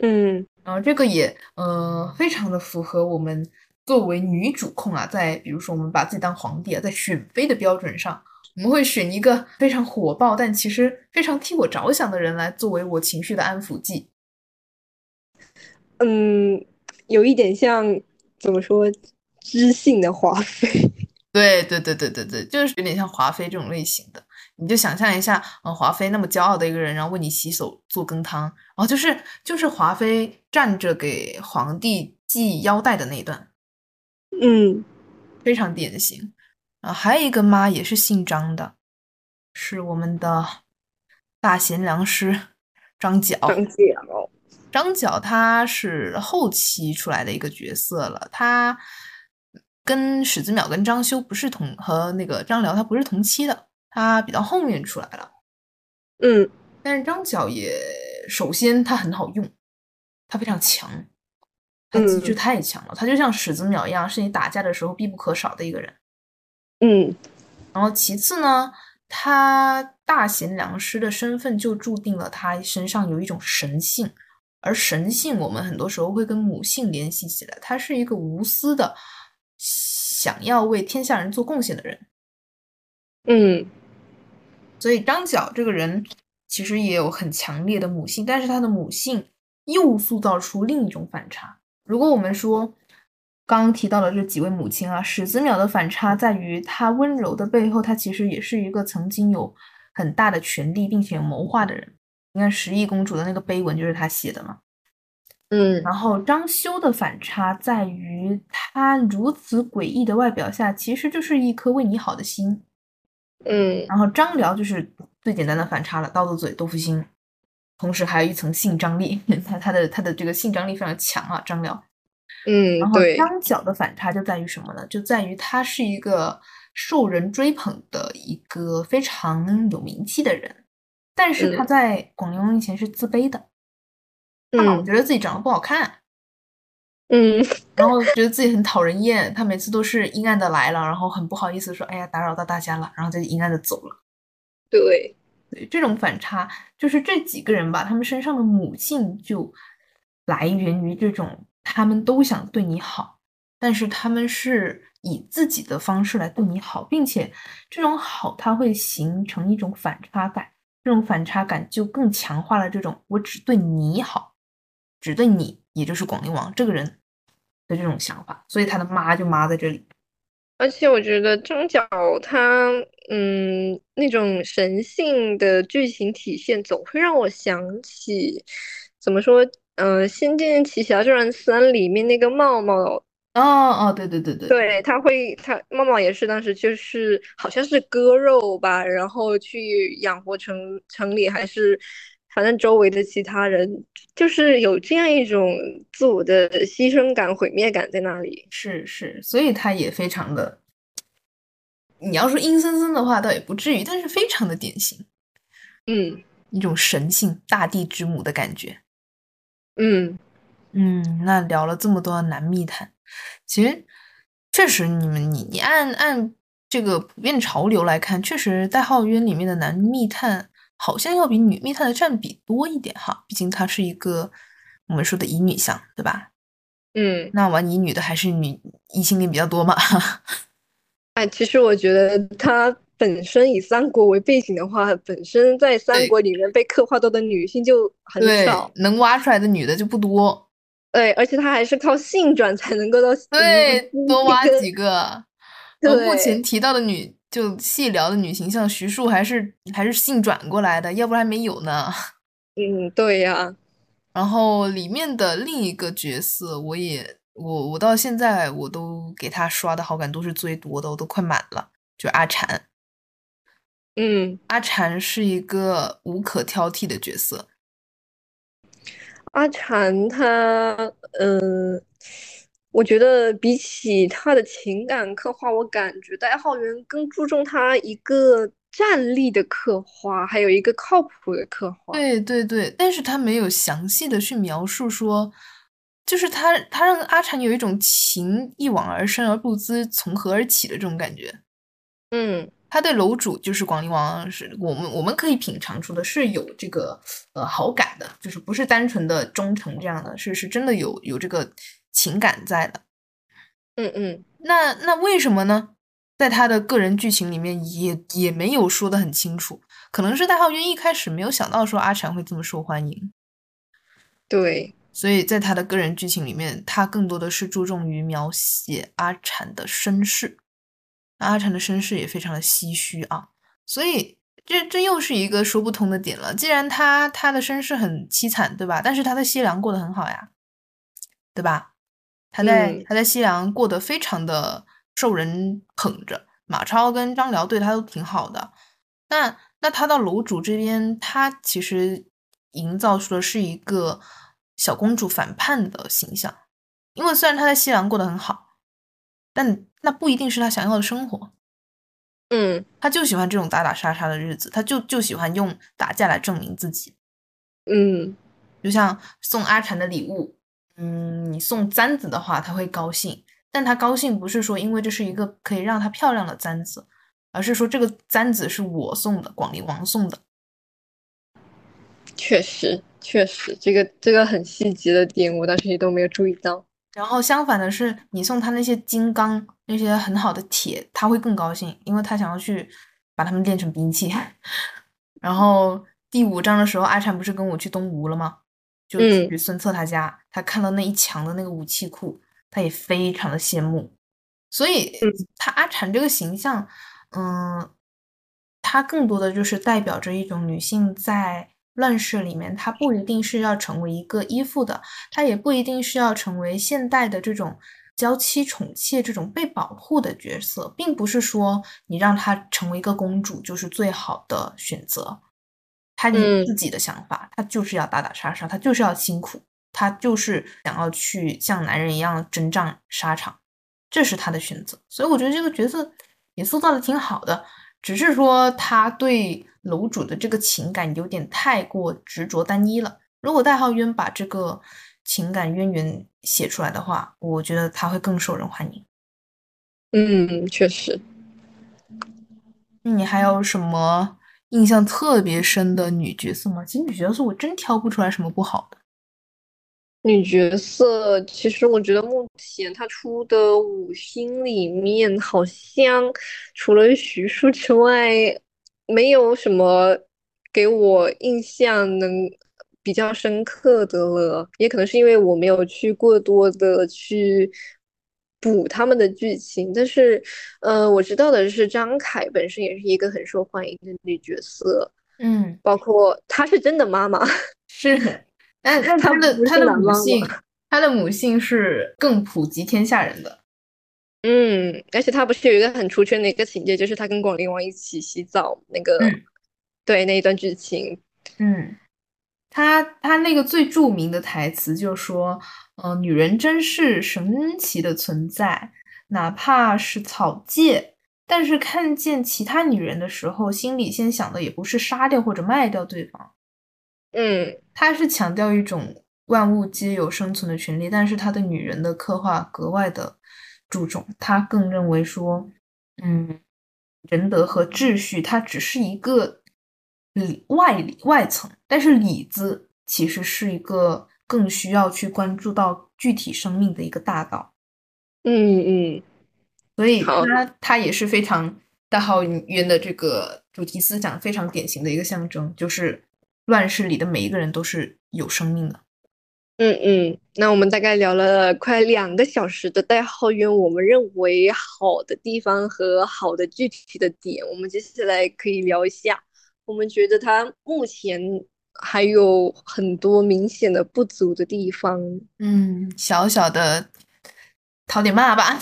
嗯然后这个也呃非常的符合我们作为女主控啊，在比如说我们把自己当皇帝啊，在选妃的标准上，我们会选一个非常火爆但其实非常替我着想的人来作为我情绪的安抚剂。嗯，有一点像怎么说知性的华妃。对对对对对对，就是有点像华妃这种类型的。你就想象一下，嗯，华妃那么骄傲的一个人，然后为你洗手做羹汤，然后就是就是华妃站着给皇帝系腰带的那一段，嗯非常典型。啊，还有一个妈也是姓张的，是我们的大贤良师张角。张角。张角他是后期出来的一个角色了，他跟史子淼跟张修不是同和那个张辽他不是同期的，他比较后面出来了。嗯但是张角也首先他很好用，他非常强，他机制嗯太强了，他就像史子淼一样，是你打架的时候必不可少的一个人。嗯然后其次呢，他大贤良师的身份就注定了他身上有一种神性，而神性我们很多时候会跟母性联系起来，他是一个无私的，想要为天下人做贡献的人。嗯所以张角这个人其实也有很强烈的母性，但是他的母性又塑造出另一种反差。如果我们说刚刚提到的这几位母亲啊，史子淼的反差在于她温柔的背后，她其实也是一个曾经有很大的权力并且谋划的人。你看十亿公主的那个碑文就是他写的嘛。嗯然后张修的反差在于他如此诡异的外表下，其实就是一颗为你好的心。嗯然后张辽就是最简单的反差了，刀子嘴豆腐心，同时还有一层性张力，他他的他的这个性张力非常强啊，张辽。嗯，然后，张角的反差就在于什么呢？就在于他是一个受人追捧的一个非常有名气的人，但是他嗯。在广陵王面前是自卑的，他老嗯。觉得自己长得不好看，嗯。然后觉得自己很讨人厌，他每次都是阴暗的来了，然后很不好意思说，哎呀，打扰到大家了，然后就阴暗的走了。对，对，这种反差就是这几个人吧，他们身上的母性就来源于这种他们都想对你好，但是他们是以自己的方式来对你好，并且这种好它会形成一种反差感，这种反差感就更强化了这种我只对你好，只对你，也就是广陵王这个人的这种想法，所以他的妈就妈在这里。而且我觉得张角他，嗯，那种神性的剧情体现，总会让我想起，怎么说，呃，《仙剑奇侠传三》里面那个茂茂，哦哦，对对对对，对，他会，他茂茂也是当时就是好像是割肉吧，然后去养活城城里还是反正周围的其他人，就是有这样一种自我的牺牲感、毁灭感在那里。是是，所以他也非常的，你要说阴森森的话，倒也不至于，但是非常的典型，嗯一种神性、大地之母的感觉。嗯嗯，那聊了这么多男密探，其实确实，你们你你按按这个普遍潮流来看，确实《代号冤》里面的男密探好像要比女密探的占比多一点哈，毕竟它是一个我们说的乙女向，对吧？嗯。那玩乙女的还是女异性恋比较多嘛？哎，其实我觉得它本身以三国为背景的话，本身在三国里面被刻画到的女性就很少，，能挖出来的女的就不多。对，而且他还是靠性转才能够到 对，多挖几个。我目前提到的女，就细聊的女形象，徐庶还是还是性转过来的，要不然没有呢。嗯，对呀，然后里面的另一个角色，我也我我到现在我都给他刷的好感度是最多的，我都快满了，就是阿禅。嗯，阿禅是一个无可挑剔的角色，阿禅他，嗯、我觉得比起他的情感刻画，我感觉戴浩元更注重他一个站立的刻画，还有一个靠谱的刻画。对对对，但是他没有详细的去描述说，就是他他让阿禅有一种情一往而深而不知从何而起的这种感觉。嗯他对楼主就是广陵王，是我们我们可以品尝出的是有这个呃好感的，就是不是单纯的忠诚这样的，是是真的有有这个情感在的。嗯嗯那那为什么呢？在他的个人剧情里面也也没有说的很清楚，可能是戴浩渊一开始没有想到说阿禅会这么受欢迎，对，所以在他的个人剧情里面，他更多的是注重于描写阿禅的身世。那阿禅的身世也非常的唏嘘啊，所以这这又是一个说不通的点了。既然他他的身世很凄惨，对吧？但是他在西凉过得很好呀，对吧？他在、嗯他在西凉过得非常的受人捧着，马超跟张辽对他都挺好的。那那他到楼主这边，他其实营造出的是一个小公主反叛的形象，因为虽然他在西凉过得很好，但那不一定是他想要的生活。嗯他就喜欢这种打打杀杀的日子，他就就喜欢用打架来证明自己。嗯就像送阿禅的礼物，嗯，你送簪子的话，他会高兴，但他高兴不是说因为这是一个可以让他漂亮的簪子，而是说这个簪子是我送的，广陵王送的。确实确实，这个这个很细节的点，我当时也都没有注意到。然后相反的是，你送他那些金刚、那些很好的铁，他会更高兴，因为他想要去把它们练成兵器。然后第五章的时候，阿禅不是跟我去东吴了吗？就嗯去孙策他家，他看到那一墙的那个武器库，他也非常的羡慕。所以嗯他阿禅这个形象，嗯，他更多的就是代表着一种女性在乱世里面，她不一定是要成为一个依附的，她也不一定是要成为现代的这种娇妻宠妾这种被保护的角色，并不是说你让她成为一个公主就是最好的选择。她有嗯自己的想法，她就是要打打杀杀，她就是要辛苦，她就是想要去像男人一样征战沙场，这是她的选择。所以我觉得这个角色也塑造的挺好的，只是说他对楼主的这个情感有点太过执着单一了。如果代号渊把这个情感渊源写出来的话，我觉得他会更受人欢迎。嗯，确实。你还有什么印象特别深的女角色吗？其实女角色我真挑不出来什么不好的。女角色，其实我觉得目前她出的五星里面，好像除了徐庶之外，没有什么给我印象能比较深刻的了。也可能是因为我没有去过多的去补他们的剧情，但是，呃，我知道的是张凯本身也是一个很受欢迎的女角色，嗯，包括她是真的妈妈。是，但但她的她的母性，她的母性是更普及天下人的。嗯，而且他不是有一个很出圈的一个情节，就是他跟广陵王一起洗澡那个，嗯对那一段剧情，嗯，他他那个最著名的台词就说，呃，女人真是神奇的存在，哪怕是草芥，但是看见其他女人的时候，心里先想的也不是杀掉或者卖掉对方，嗯。他是强调一种万物皆有生存的权利，但是他的女人的刻画格外的注重，他更认为说，嗯，仁德和秩序它只是一个里外里外层，但是里子其实是一个更需要去关注到具体生命的一个大道，嗯嗯，所以他他也是非常大号渊的这个主题思想非常典型的一个象征，就是乱世里的每一个人都是有生命的。嗯嗯，那我们大概聊了快两个小时的代号渊，我们认为好的地方和好的具体的点，我们接下来可以聊一下，我们觉得它目前还有很多明显的不足的地方。嗯，小小的讨点骂吧，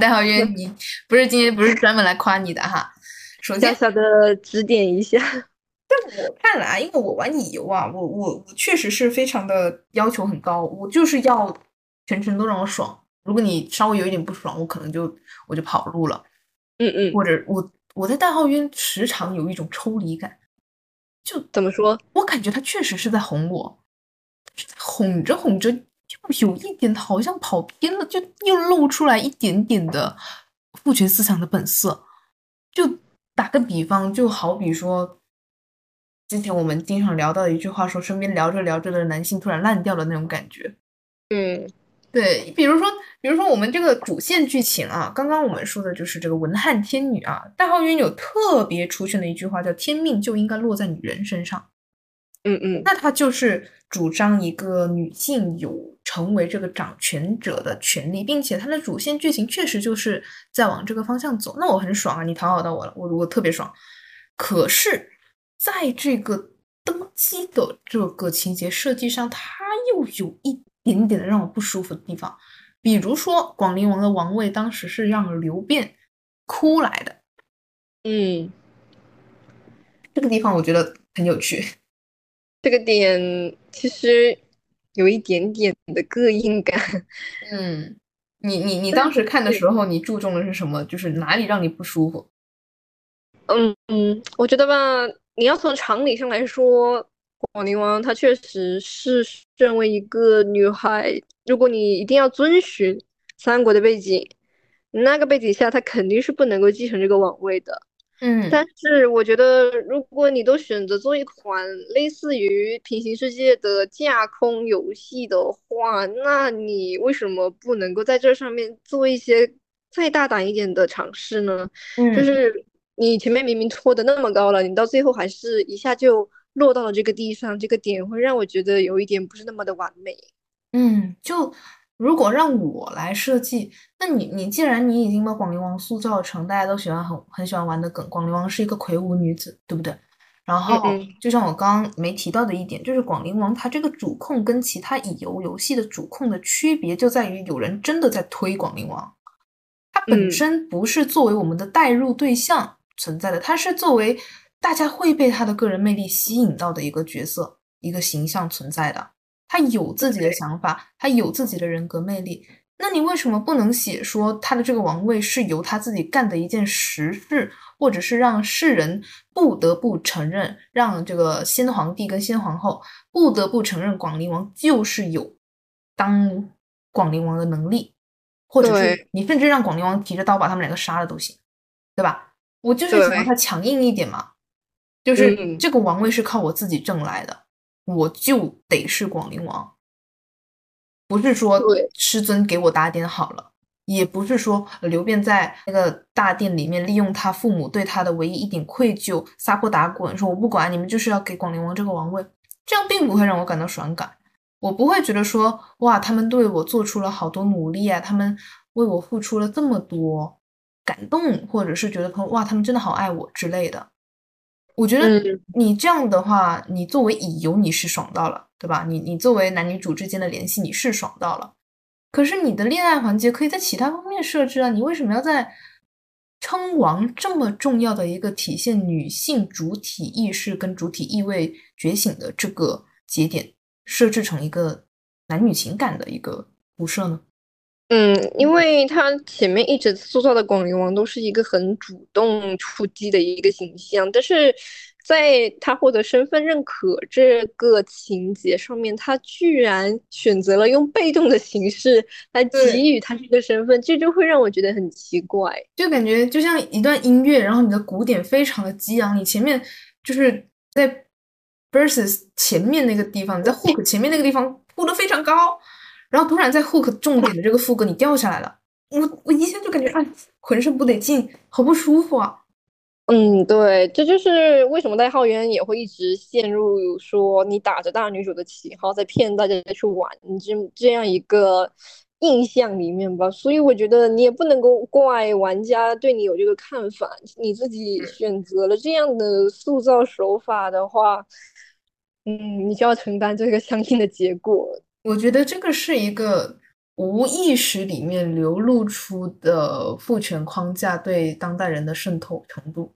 代号渊，你不是今天不是专门来夸你的哈。首小，小的指点一下。我看来，因为我玩乙游啊，我我我确实是非常的要求很高，我就是要全程都让我爽。如果你稍微有一点不爽，我可能就我就跑路了，嗯嗯，或者我我在代号渊时常有一种抽离感，就怎么说？我感觉他确实是在哄我，哄着哄着就有一点好像跑偏了，就又露出来一点点的父权思想的本色。就打个比方，就好比说，之前我们经常聊到的一句话说，身边聊着聊着的男性突然烂掉了那种感觉。嗯对，比如说，比如说我们这个主线剧情啊，刚刚我们说的就是这个文汉天女啊，大号渊有特别出现的一句话叫“天命就应该落在女人身上”。嗯嗯那他就是主张一个女性有成为这个掌权者的权利，并且他的主线剧情确实就是在往这个方向走。那我很爽啊，你讨好到我了，我我特别爽。可是，在这个登基的这个情节设计上，它又有一点点的让我不舒服的地方。比如说，广陵王的王位当时是让刘辩哭来的，嗯，这个地方我觉得很有趣。这个点其实有一点点的膈应感。嗯，你你你当时看的时候，你注重的是什么？就是哪里让你不舒服？嗯嗯，我觉得吧，你要从常理上来说，广陵王他确实是身为一个女孩，如果你一定要遵循三国的背景，那个背景下，她肯定是不能够继承这个王位的。嗯但是我觉得，如果你都选择做一款类似于平行世界的架空游戏的话，那你为什么不能够在这上面做一些再大胆一点的尝试呢？就嗯是你前面明明拖得那么高了，你到最后还是一下就落到了这个地上，这个点会让我觉得有一点不是那么的完美。嗯，就如果让我来设计，那你你既然你已经把广陵王塑造成大家都喜欢很很喜欢玩的梗，广陵王是一个魁梧女子，对不对？然后就像我刚刚没提到的一点，就是广陵王它这个主控跟其他乙游游戏的主控的区别就在于有人真的在推广陵王，它本嗯身不是作为我们的代入对象存在的，他是作为大家会被他的个人魅力吸引到的一个角色、一个形象存在的。他有自己的想法，他有自己的人格魅力。那你为什么不能写说他的这个王位是由他自己干的一件实事，或者是让世人不得不承认，让这个先皇帝跟先皇后不得不承认广陵王就是有当广陵王的能力，或者是你甚至让广陵王提着刀把他们两个杀了都行，对吧？我就是想让对。他强硬一点嘛，就是嗯。这个王位是靠我自己挣来的，我就得是广陵王，不是说师尊给我打点好了，也不是说呃刘辩在那个大殿里面利用他父母对他的唯一一点愧疚撒泼打滚，说我不管你们就是要给广陵王这个王位，这样并不会让我感到爽感。我不会觉得说哇，他们对我做出了好多努力啊，他们为我付出了这么多，感动，或者是觉得说哇，他们真的好爱我之类的。我觉得嗯你这样的话，你作为乙游你是爽到了，对吧？你你作为男女主之间的联系你是爽到了，可是你的恋爱环节可以在其他方面设置啊，你为什么要在称王这么重要的一个体现女性主体意识跟主体意味觉醒的这个节点设置成一个男女情感的一个辐射呢？嗯，因为他前面一直塑造的广陵王都是一个很主动出击的一个形象，但是在他获得身份认可这个情节上面，他居然选择了用被动的形式来给予他这个身份，这就会让我觉得很奇怪。就感觉就像一段音乐，然后你的鼓点非常的激昂，你前面就是在 verses 前面那个地方，你在 hook 前面那个地方铺的非常高，然后突然在 hook 重点的这个副歌你掉下来了，我我一下就感觉啊，浑身不得劲，好不舒服啊。嗯，对，这就是为什么代号渊也会一直陷入说你打着大女主的旗号在骗大家去玩这这样一个印象里面吧。所以我觉得你也不能够怪玩家对你有这个看法，你自己选择了这样的塑造手法的话，嗯，你就要承担这个相应的结果。我觉得这个是一个无意识里面流露出的父权框架对当代人的渗透程度。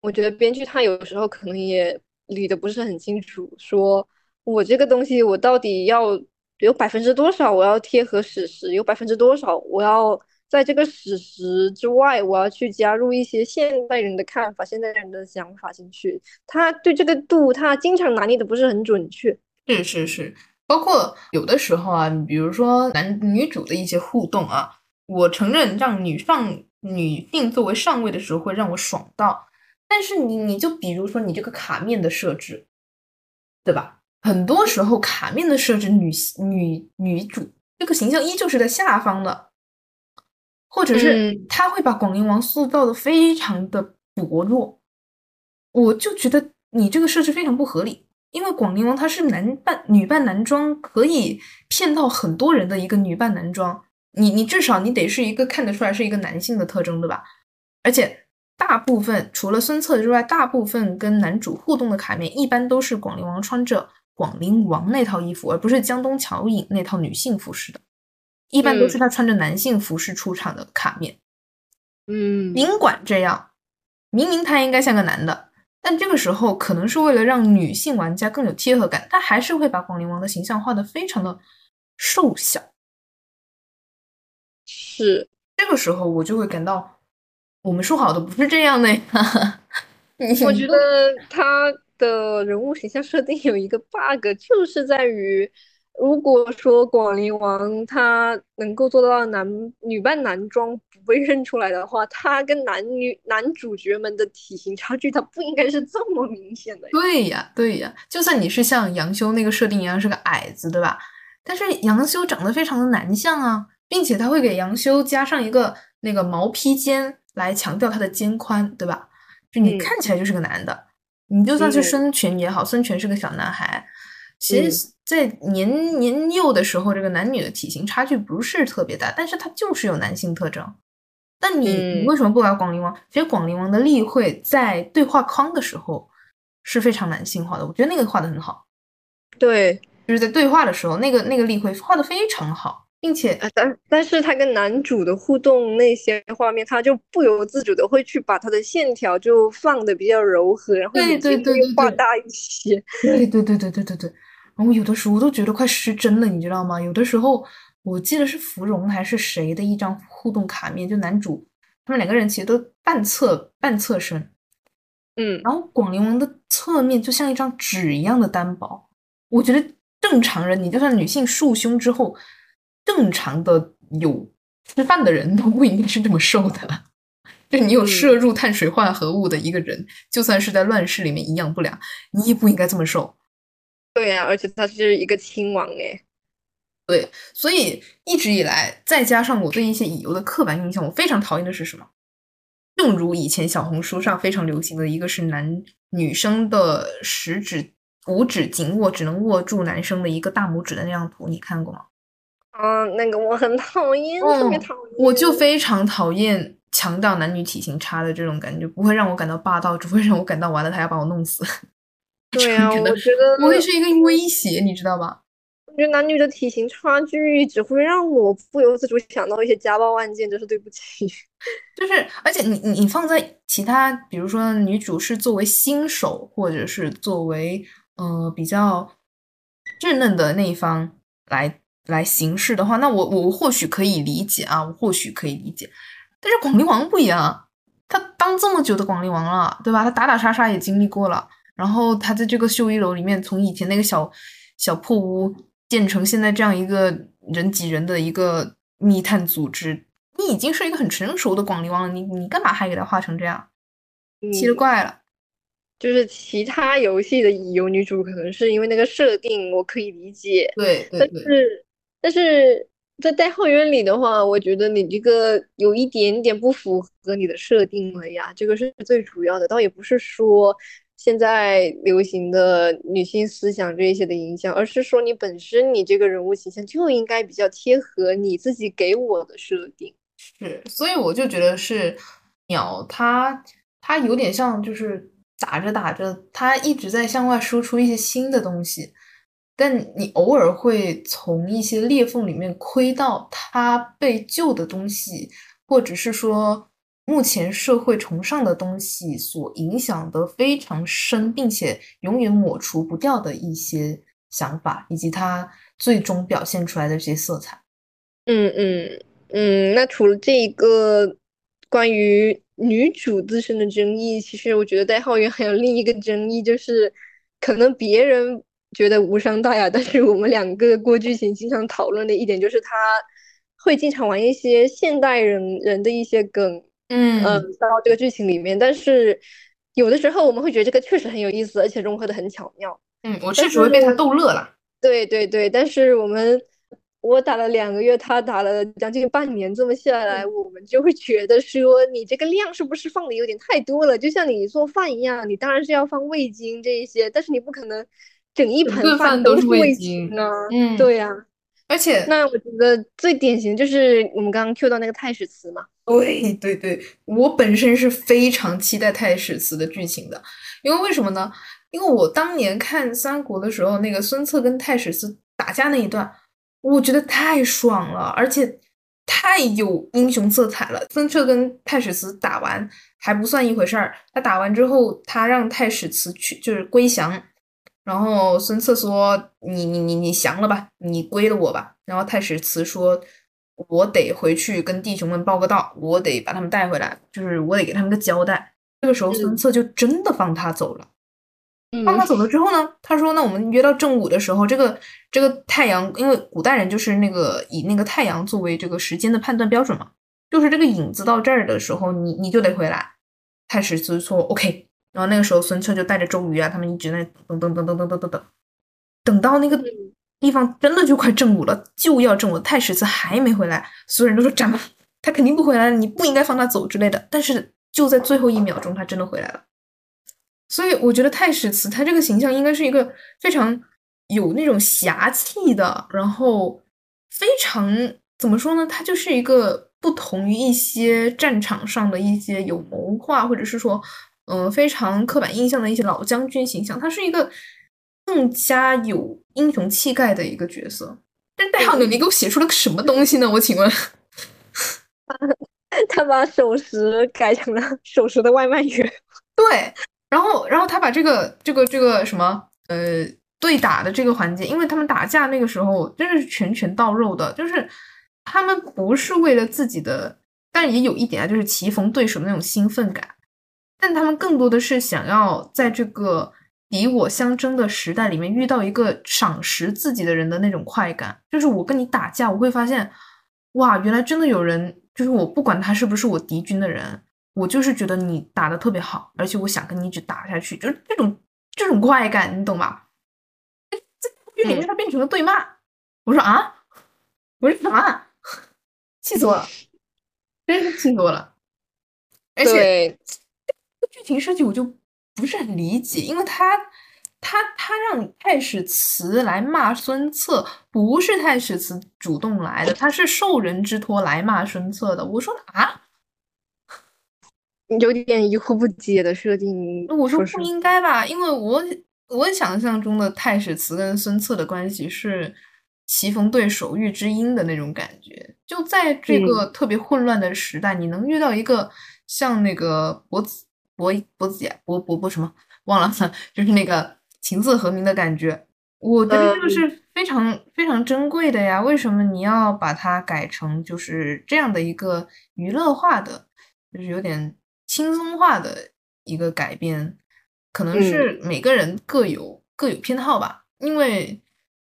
我觉得编剧他有时候可能也理得不是很清楚，说我这个东西我到底要有百分之多少我要贴合史实，有百分之多少我要在这个史实之外，我要去加入一些现代人的看法、现代人的想法进去。他对这个度，他经常拿捏的不是很准确。是是是，包括有的时候啊，你比如说男女主的一些互动啊，我承认让女上女性作为上位的时候会让我爽到，但是你你就比如说你这个卡面的设置，对吧？很多时候卡面的设置女女女主这个形象依旧是在下方的，或者是嗯他会把广陵王塑造的非常的薄弱，我就觉得你这个设置非常不合理。因为广陵王他是男扮女扮男装，可以骗到很多人的一个女扮男装。你你至少你得是一个看得出来是一个男性的特征，对吧？而且大部分除了孙策之外，大部分跟男主互动的卡面一般都是广陵王穿着广陵王那套衣服，而不是江东乔影那套女性服饰的。一般都是他穿着男性服饰出场的卡面。嗯尽管这样，明明他应该像个男的，但这个时候可能是为了让女性玩家更有贴合感，他还是会把广陵王的形象画的非常的瘦小。是是这个时候我就会感到，我们说好的不是这样的呀。我觉得他的人物形象设定有一个 bug，就是在于，如果说广陵王他能够做到男女扮男装不被认出来的话，他跟男女男主角们的体型差距，他不应该是这么明显的。对呀，对呀，就算你是像杨修那个设定一样是个矮子，对吧？但是杨修长得非常的男相啊，并且他会给杨修加上一个那个毛披肩来强调他的肩宽，对吧？就你看起来就是个男的，你就算是孙权也好，孙权是个小男孩，其实，在年年幼的时候，这个男女的体型差距不是特别大，但是他就是有男性特征。但你你为什么不玩广陵王？其实广陵王的例会在对话框的时候是非常男性化的，我觉得那个画的很好。对，就是在对话的时候，那个那个例会画的非常好。并且，但但是他跟男主的互动那些画面，他就不由自主的会去把他的线条就放的比较柔和，然后对对对画大一些。对对对对对对对。然后有的时候我都觉得快失真了，你知道吗？有的时候我记得是芙蓉还是谁的一张互动卡面，就男主他们两个人其实都半侧半侧身，嗯，然后广陵王的侧面就像一张纸一样的单薄。我觉得正常人，你就算女性束胸之后。正常的有吃饭的人都不应该是这么瘦的，就你有摄入碳水化合物的一个人，就算是在乱世里面营养不良，你也不应该这么瘦。对呀，而且他是一个亲王哎。对，所以一直以来，再加上我对一些乙游的刻板印象，我非常讨厌的是什么？正如以前小红书上非常流行的一个是男女生的食指五指紧握，只能握住男生的一个大拇指的那张图，你看过吗？嗯，那个我很讨厌，特别讨厌。我就非常讨厌强调男女体型差的这种感觉，不会让我感到霸道，只会让我感到完了他要把我弄死。对呀，我觉得不会是一个威胁，你知道吧？我觉得男女的体型差距只会让我不由自主想到一些家暴案件，真是对不起。就是，而且你你你放在其他，比如说女主是作为新手，或者是作为呃比较稚嫩的那一方来。来行事的话，那我我或许可以理解啊，我或许可以理解。但是广陵王不一样，他当这么久的广陵王了，对吧？他打打杀杀也经历过了，然后他在这个绣衣楼里面，从以前那个小小破屋建成现在这样一个人挤人的一个密探组织，你已经是一个很成熟的广陵王了，你你干嘛还给他画成这样？奇了怪了。就是其他游戏的乙游女主，可能是因为那个设定，我可以理解。对，但是。但是在代号鸢里的话，我觉得你这个有一点点不符合你的设定了呀，这个是最主要的。倒也不是说现在流行的女性思想这一些的影响，而是说你本身你这个人物形象就应该比较贴合你自己给我的设定。是，所以我就觉得是鸟，它它有点像，就是打着打着，它一直在向外输出一些新的东西。但你偶尔会从一些裂缝里面窥到它被旧的东西，或者是说目前社会崇尚的东西所影响的非常深，并且永远抹除不掉的一些想法，以及它最终表现出来的这些色彩。嗯嗯嗯。那除了这一个关于女主自身的争议，其实我觉得代号源还有另一个争议，就是可能别人。觉得无伤大雅，但是我们两个过剧情经常讨论的一点就是他会经常玩一些现代人人的一些梗，嗯嗯，到这个剧情里面。但是有的时候我们会觉得这个确实很有意思，而且融合的很巧妙。嗯，我确实会被他逗乐了。对对对，但是我们我打了两个月，他打了将近半年，这么下来，我们就会觉得说你这个量是不是放的有点太多了？就像你做饭一样，你当然是要放味精这一些，但是你不可能。整一盆饭都是味精啊！嗯，对呀，而且那我觉得最典型就是我们刚刚 Q 到那个太史慈嘛。对对对，我本身是非常期待太史慈的剧情的，因为为什么呢？因为我当年看三国的时候，那个孙策跟太史慈打架那一段，我觉得太爽了，而且太有英雄色彩了。孙策跟太史慈打完还不算一回事儿，他打完之后，他让太史慈去就是归降。然后孙策说：“你你你你降了吧，你归了我吧。”然后太史慈说：“我得回去跟弟兄们报个到，我得把他们带回来，就是我得给他们个交代。这个时候，孙策就真的放他走了。放他走了之后呢，他说：“那我们约到正午的时候，这个这个太阳，因为古代人就是那个以那个太阳作为这个时间的判断标准嘛，就是这个影子到这儿的时候，你你就得回来。”太史慈说：“OK。”然后那个时候，孙策就带着周瑜啊，他们一直在等等等等等等等等，等到那个地方真的就快正午了，就要正午，太史慈还没回来，所有人都说：“斩吧，他肯定不回来了，你不应该放他走之类的。”但是就在最后一秒钟，他真的回来了。所以我觉得太史慈他这个形象应该是一个非常有那种侠气的，然后非常怎么说呢？他就是一个不同于一些战场上的一些有谋划，或者是说，嗯，非常刻板印象的一些老将军形象。他是一个更加有英雄气概的一个角色。但戴浩牛，你给我写出了个什么东西呢？我请问，他把守时改成了守时的外卖员。对。然后，然后他把这个、这个、这个什么，呃，对打的这个环节，因为他们打架那个时候真是拳拳到肉的，就是他们不是为了自己的，但也有一点啊，就是棋逢对手的那种兴奋感，但他们更多的是想要在这个敌我相争的时代里面遇到一个赏识自己的人的那种快感，就是我跟你打架，我会发现，哇，原来真的有人，就是我不管他是不是我敌军的人。我就是觉得你打的特别好，而且我想跟你一直打下去，就是这种这种快感，你懂吧？在剧里面它变成了对骂，我说啊，我说什么？气死我了，真是气死我了！而且剧情设计我就不是很理解，因为他他他让太史慈来骂孙策，不是太史慈主动来的，他是受人之托来骂孙策的。我说啊。有点疑惑不解的设定，我说不应该吧？因为我我想象中的太史慈跟孙策的关系是棋逢对手、遇知音的那种感觉。就在这个特别混乱的时代，你能遇到一个像那个伯子伯伯子呀，伯伯伯什么忘了，就是那个情字和鸣的感觉，我觉得这个是非常非常珍贵的呀。为什么你要把它改成就是这样的一个娱乐化的，就是有点。轻松化的一个改编，可能是每个人各有各有偏好吧。因为，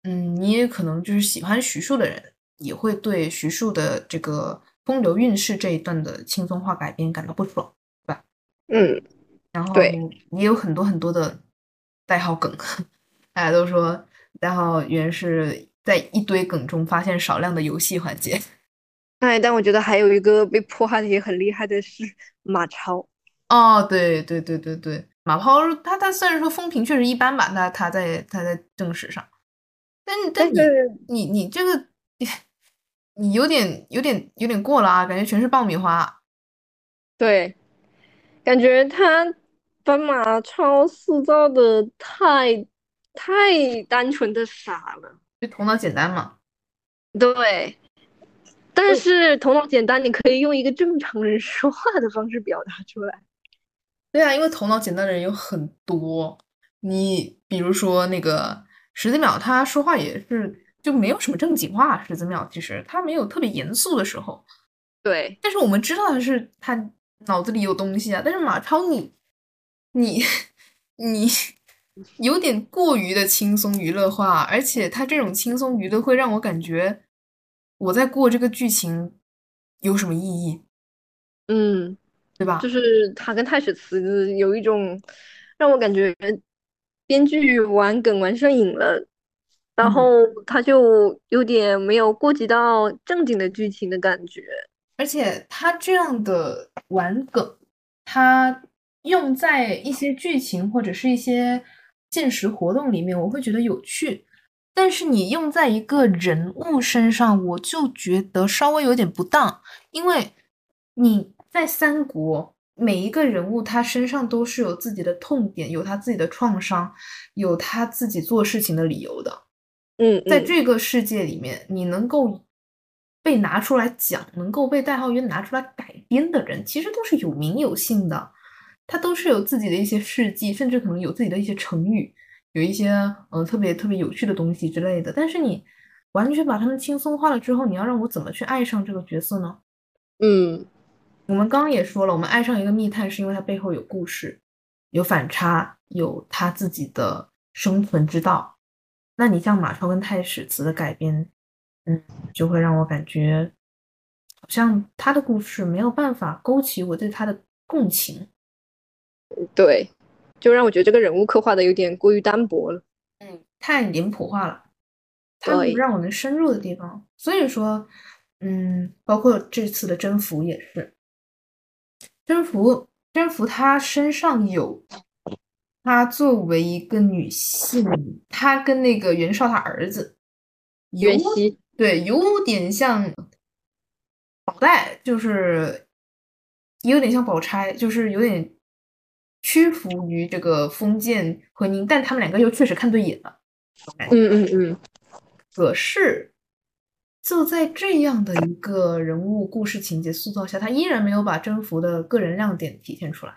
嗯，你也可能就是喜欢徐庶的人，也会对徐庶的这个风流韵事这一段的轻松化改编感到不爽？嗯，然后也有很多很多的代号梗，大家都说代号原是在一堆梗中发现少量的游戏环节。哎，但我觉得还有一个被迫害的也很厉害的是马超。哦，对对对对对，马超他他虽然说风评确实一般吧，那他在他在正史上，但但你你你这个你有点有点有点过了啊，感觉全是爆米花。对，感觉他把马超塑造的太太单纯的傻了，就头脑简单嘛。对。但是头脑简单，你可以用一个正常人说话的方式表达出来。对啊，因为头脑简单的人有很多。你比如说那个石子淼，他说话也是就没有什么正经话。石子淼其实他没有特别严肃的时候。对。但是我们知道的是他脑子里有东西啊。但是马超，你你你有点过于的轻松娱乐化，而且他这种轻松娱乐会让我感觉。我在过这个剧情有什么意义？嗯，对吧？就是他跟太史慈有一种让我感觉编剧玩梗玩上瘾了，然后他就有点没有顾及到正经的剧情的感觉。而且他这样的玩梗，他用在一些剧情或者是一些现实活动里面，我会觉得有趣。但是你用在一个人物身上，我就觉得稍微有点不当，因为你在三国每一个人物他身上都是有自己的痛点，有他自己的创伤，有他自己做事情的理由的。嗯，在这个世界里面，你能够被拿出来讲，能够被代号约拿出来改编的人，其实都是有名有姓的，他都是有自己的一些事迹，甚至可能有自己的一些成语。有一些呃特别特别有趣的东西之类的，但是你完全把他们轻松化了之后，你要让我怎么去爱上这个角色呢？嗯，我们刚刚也说了，我们爱上一个密探是因为他背后有故事，有反差，有他自己的生存之道。那你像马超跟太史慈的改编，嗯，就会让我感觉好像他的故事没有办法勾起我对他的共情。对，就让我觉得这个人物刻画的有点过于单薄了。嗯，太脸谱化了，他没有让我能深入的地方。所以说，嗯，包括这次的征服也是，征服征服他身上有她作为一个女性，她跟那个袁绍他儿子袁熙，对有点像宝黛，就是也有点像宝钗，就是有点屈服于这个封建婚姻，但他们两个又确实看对眼了。嗯嗯嗯，可是，就在这样的一个人物故事情节塑造下，他依然没有把征服的个人亮点体现出来。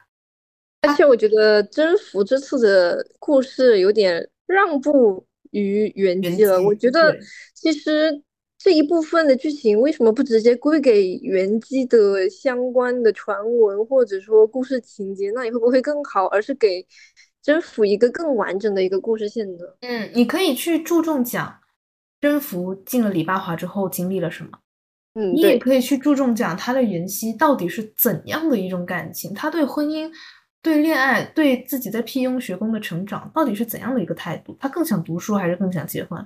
而且我觉得征服这次的故事有点让步于原原机了。我觉得其实这一部分的剧情为什么不直接归给原机的相关的传闻或者说故事情节，那你会不会更好？而是给征服一个更完整的一个故事线呢？嗯，你可以去注重讲征服进了李八华之后经历了什么，嗯，你也，可以去注重讲他的原息到底是怎样的一种感情，他对婚姻、对恋爱、对自己在辟雍学宫的成长到底是怎样的一个态度？他更想读书还是更想结婚？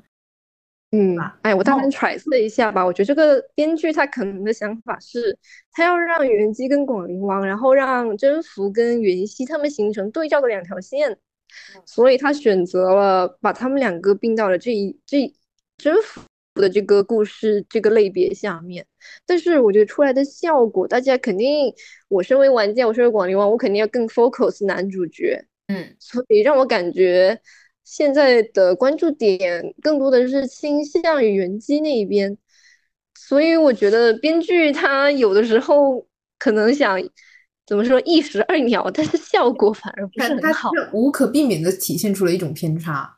嗯吧，哎，我大然胆揣测一下吧，我觉得这个编剧他可能的想法是，他要让袁姬跟广陵王，然后让甄宓跟袁熙他们形成对照的两条线，所以他选择了把他们两个并到了这一这甄宓的这个故事这个类别下面。但是我觉得出来的效果，大家肯定，我身为玩家，我身为广陵王，我肯定要更 focus 男主角，嗯，所以让我感觉现在的关注点更多的是倾向于原机那一边，所以我觉得编剧他有的时候可能想怎么说一石二鸟，但是效果反而不是很好。无可避免的体现出了一种偏差。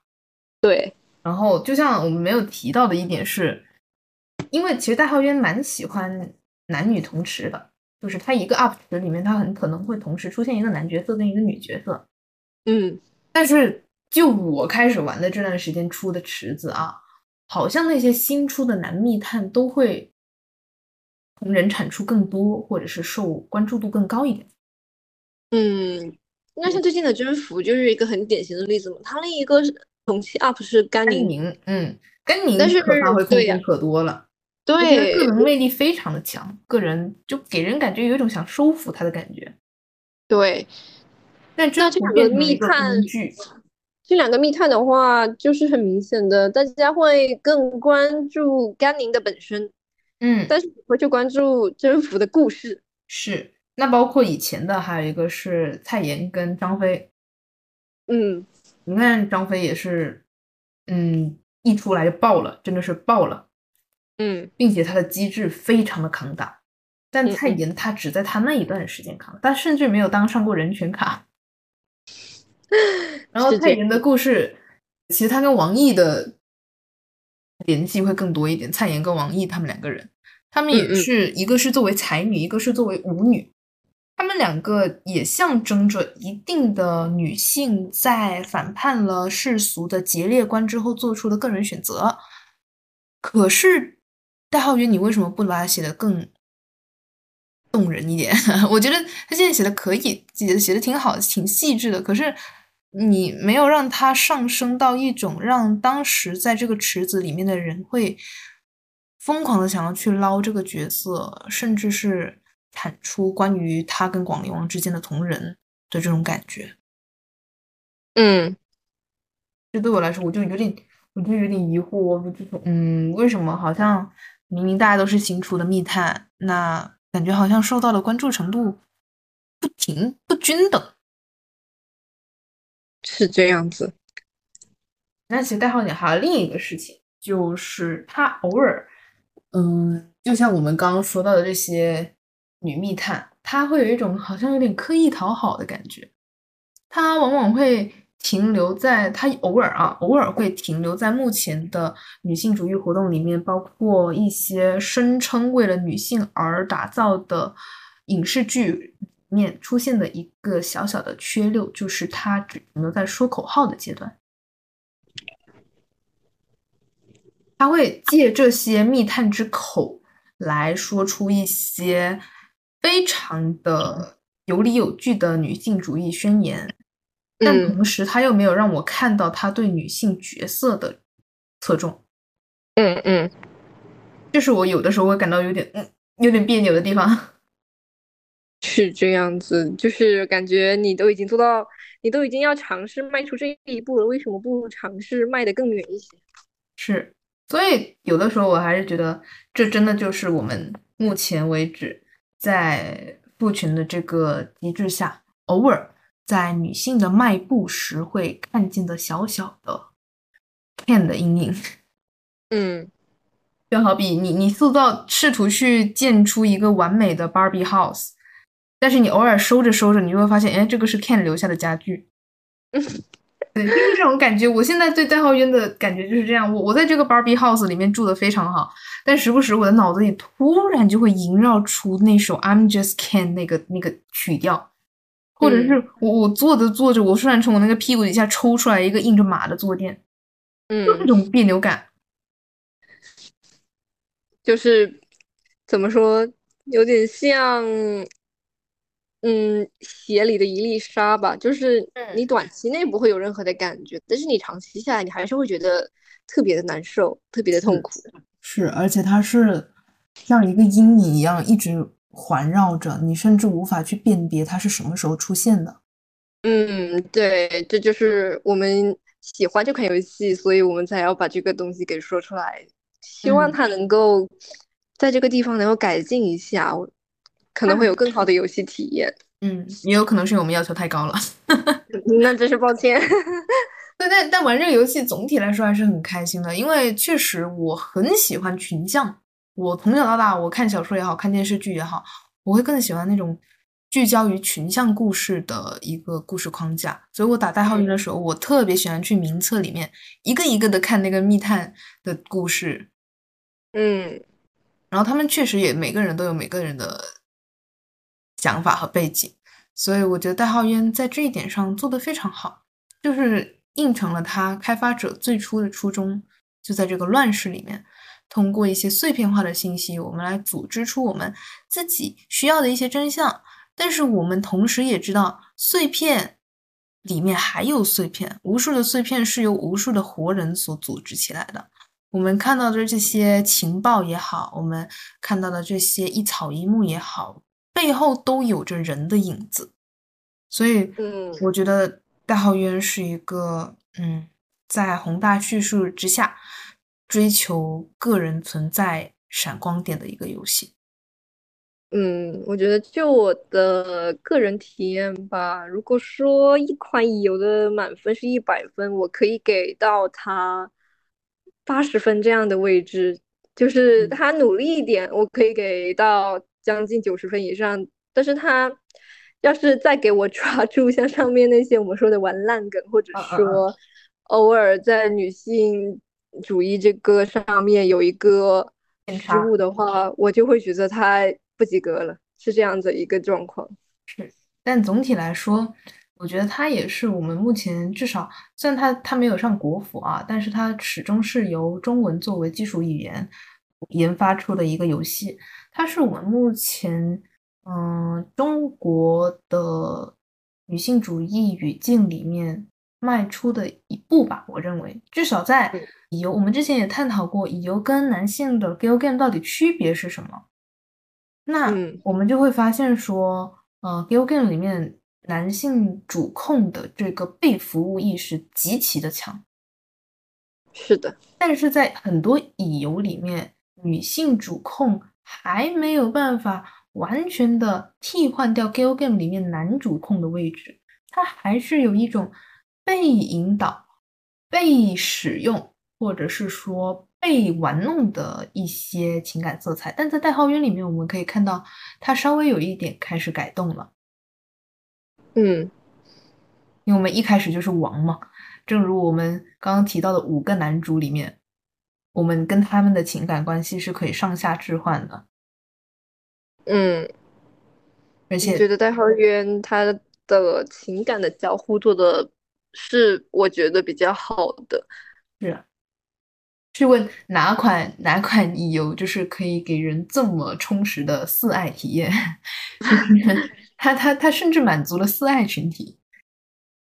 对，然后，就像我们没有提到的一点是，因为其实戴浩渊蛮喜欢男女同池的，就是他一个 UP 池里面，他很可能会同时出现一个男角色跟一个女角色。嗯，但是就我开始玩的这段时间出的池子啊，好像那些新出的男密探都会同人产出更多，或者是受关注度更高一点。嗯，那像最近的征服就是一个很典型的例子嘛。他另一个是同期 UP 是甘甘宁，嗯，甘宁但是可发挥空间可多了。对个人魅力非常的强，个人就给人感觉有一种想收服他的感觉。对，但征服那这两个密探工具，这两个密探的话，就是很明显的，大家会更关注甘宁的本身，嗯，但是不会去关注征服的故事。是。那包括以前的，还有一个是蔡妍跟张飞。嗯，你看张飞也是，嗯，一出来就爆了，真的是爆了，嗯，并且他的机制非常的扛打。但蔡妍他只在他那一段时间扛，他甚至没有当上过人权卡。然后蔡妍的故事，其实他跟王毅的联系会更多一点。蔡妍跟王毅他们两个人，他们也嗯嗯是一个是作为才女，一个是作为舞女，他们两个也象征着一定的女性在反叛了世俗的节烈观之后做出的个人选择。可是戴浩源，你为什么不把它写的更动人一点？我觉得他现在写的可以，写的写的挺好，挺细致的。可是你没有让它上升到一种让当时在这个池子里面的人会疯狂的想要去捞这个角色，甚至是产出关于他跟广陵王之间的同人的这种感觉。嗯，这对我来说，我就有点，我就有点疑惑，我就说，嗯，为什么好像明明大家都是新出的密探，那感觉好像受到的关注程度不停不均等。是这样子。那其实代号点还有另一个事情，就是他偶尔，嗯，就像我们刚刚说到的这些女密探，她会有一种好像有点刻意讨好的感觉。她往往会停留在它偶尔啊，偶尔会停留在目前的女性主义活动里面，包括一些声称为了女性而打造的影视剧面出现的一个小小的缺漏，就是它只停留在说口号的阶段。他会借这些密探之口来说出一些非常的有理有据的女性主义宣言，但嗯同时他又没有让我看到他对女性角色的侧重，嗯嗯，这是我有的时候会感到有点嗯有点别扭的地方。是这样子，就是感觉你都已经做到，你都已经要尝试迈出这一步了，为什么不尝试迈得更远一些？是，所以有的时候我还是觉得，这真的就是我们目前为止在父权的这个机制下，偶尔在女性的迈步时会看见的小小的 Ken 的阴影。嗯就好比你你塑造试图去建出一个完美的 Barbie house，但是你偶尔收着收着，你就会发现，哎，这个是 Ken 留下的家具。对，就是这种感觉。我现在对代号渊的感觉就是这样。我我在这个 Barbie house 里面住的非常好，但时不时我的脑子里突然就会萦绕出那首 I'm Just Ken 那个那个曲调，或者是我我坐着坐着，我突然从我那个屁股底下抽出来一个印着马的坐垫，就那嗯，种别扭感。就是怎么说，有点像，嗯，鞋里的一粒沙吧。就是你短期内不会有任何的感觉，但是你长期下来，你还是会觉得特别的难受，特别的痛苦。是，而且它是像一个阴影一样一直环绕着你，甚至无法去辨别它是什么时候出现的。嗯，对，这就是我们喜欢这款游戏，所以我们才要把这个东西给说出来，希望嗯它能够在这个地方能够改进一下，我可能会有更好的游戏体验。嗯，也有可能是我们要求太高了。那真是抱歉。对，但但玩这个游戏总体来说还是很开心的，因为确实我很喜欢群像。我从小到大，我看小说也好看电视剧也好，我会更喜欢那种聚焦于群像故事的一个故事框架。所以我打代号运的时候，我特别喜欢去名册里面一个一个的看那个密探的故事，嗯然后他们确实也每个人都有每个人的想法和背景，所以我觉得代号渊在这一点上做得非常好，就是应承了他开发者最初的初衷，就在这个乱世里面，通过一些碎片化的信息，我们来组织出我们自己需要的一些真相，但是我们同时也知道碎片里面还有碎片，无数的碎片是由无数的活人所组织起来的。我们看到的这些情报也好，我们看到的这些一草一木也好，背后都有着人的影子。所以，嗯我觉得代号渊是一个，嗯，在宏大叙述之下，追求个人存在闪光点的一个游戏。嗯，我觉得就我的个人体验吧，如果说一款乙游的满分是一百分，我可以给到它八十分这样的位置，就是嗯他努力一点，我可以给到将近九十分以上，但是他要是再给我抓 住像上面那些我们说的玩烂梗，或者说偶尔在女性主义这个上面有一个失误的话，我就会觉得他不及格了，是这样子一个状况。是但总体来说，我觉得他也是我们目前至少，虽然他他没有上国服啊，但是他始终是由中文作为基础语言研发出的一个游戏。它是我们目前嗯中国的女性主义语境里面迈出的一步吧。我认为，至少在嗯乙游，我们之前也探讨过乙游跟男性的 gal game 到底区别是什么。那嗯我们就会发现说，呃 g a l game 里面男性主控的这个被服务意识极其的强，是的，但是在很多乙游里面，女性主控还没有办法完全的替换掉 g a l game 里面男主控的位置，他还是有一种被引导、被使用，或者是说被玩弄的一些情感色彩。但在代号渊里面，我们可以看到他稍微有一点开始改动了。嗯因为我们一开始就是王嘛。正如我们刚刚提到的五个男主里面，我们跟他们的情感关系是可以上下置换的，嗯，而且觉得代号渊他的情感的交互做的是我觉得比较好的。是去问哪款哪款乙游就是可以给人这么充实的四爱体验？他他他甚至满足了四爱群体。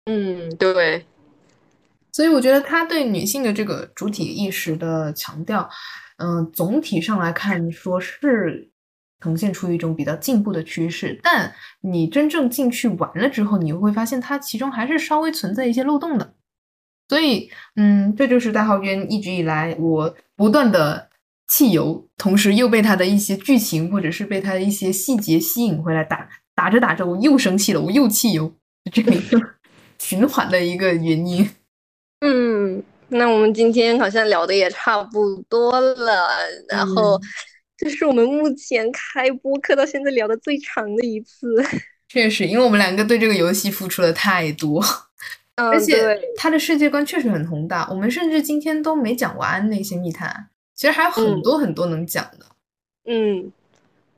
嗯，对，所以我觉得他对女性的这个主体意识的强调，嗯、总体上来看说是呈现出一种比较进步的趋势，但你真正进去玩了之后，你会发现它其中还是稍微存在一些漏洞的。所以，嗯，这就是大号渊一直以来我不断的弃游，同时又被他的一些剧情或者是被他的一些细节吸引回来打，打着打着我又生气了，我又弃游，就这个 循环的一个原因。嗯，那我们今天好像聊的也差不多了，然后嗯这是我们目前开播课到现在聊的最长的一次。确实，因为我们两个对这个游戏付出了太多，嗯，而且对，它的世界观确实很宏大。我们甚至今天都没讲完那些密探，其实还有很嗯多很多能讲的。嗯，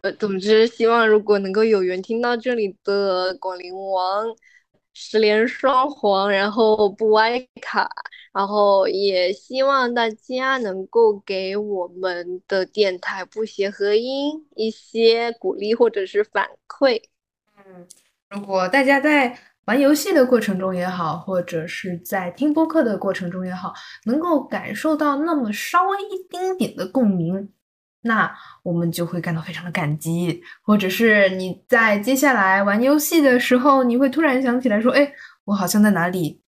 呃，总之希望如果能够有缘听到这里的广陵王十连双黄，然后不歪卡，然后也希望大家能够给我们的电台不协和音一些鼓励或者是反馈。嗯，如果大家在玩游戏的过程中也好，或者是在听播客的过程中也好，能够感受到那么稍微一丁点的共鸣，那我们就会感到非常的感激。或者是你在接下来玩游戏的时候，你会突然想起来说：“哎，我好像在哪里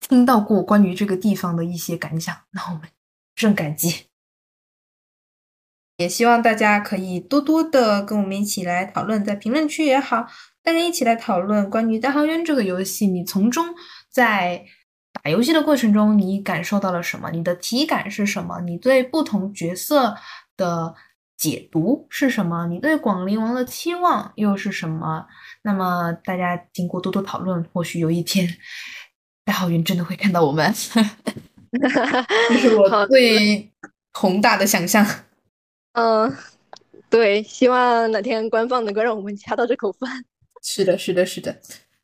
听到过关于这个地方的一些感想。”那我们正感激。也希望大家可以多多的跟我们一起来讨论，在评论区也好，大家一起来讨论关于《大号渊》这个游戏，你从中在打游戏的过程中，你感受到了什么？你的体感是什么？你对不同角色的解读是什么？你对广陵王的期望又是什么？那么大家经过多多讨论，或许有一天，大号渊真的会看到我们。这是我最宏大的想象。嗯，对，希望哪天官方能够让我们掐到这口饭。是的，是的，是的。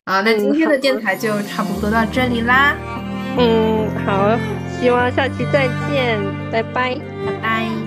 啊，那今天的电台就差不多到这里啦，嗯，好，希望下期再见，拜拜。拜拜。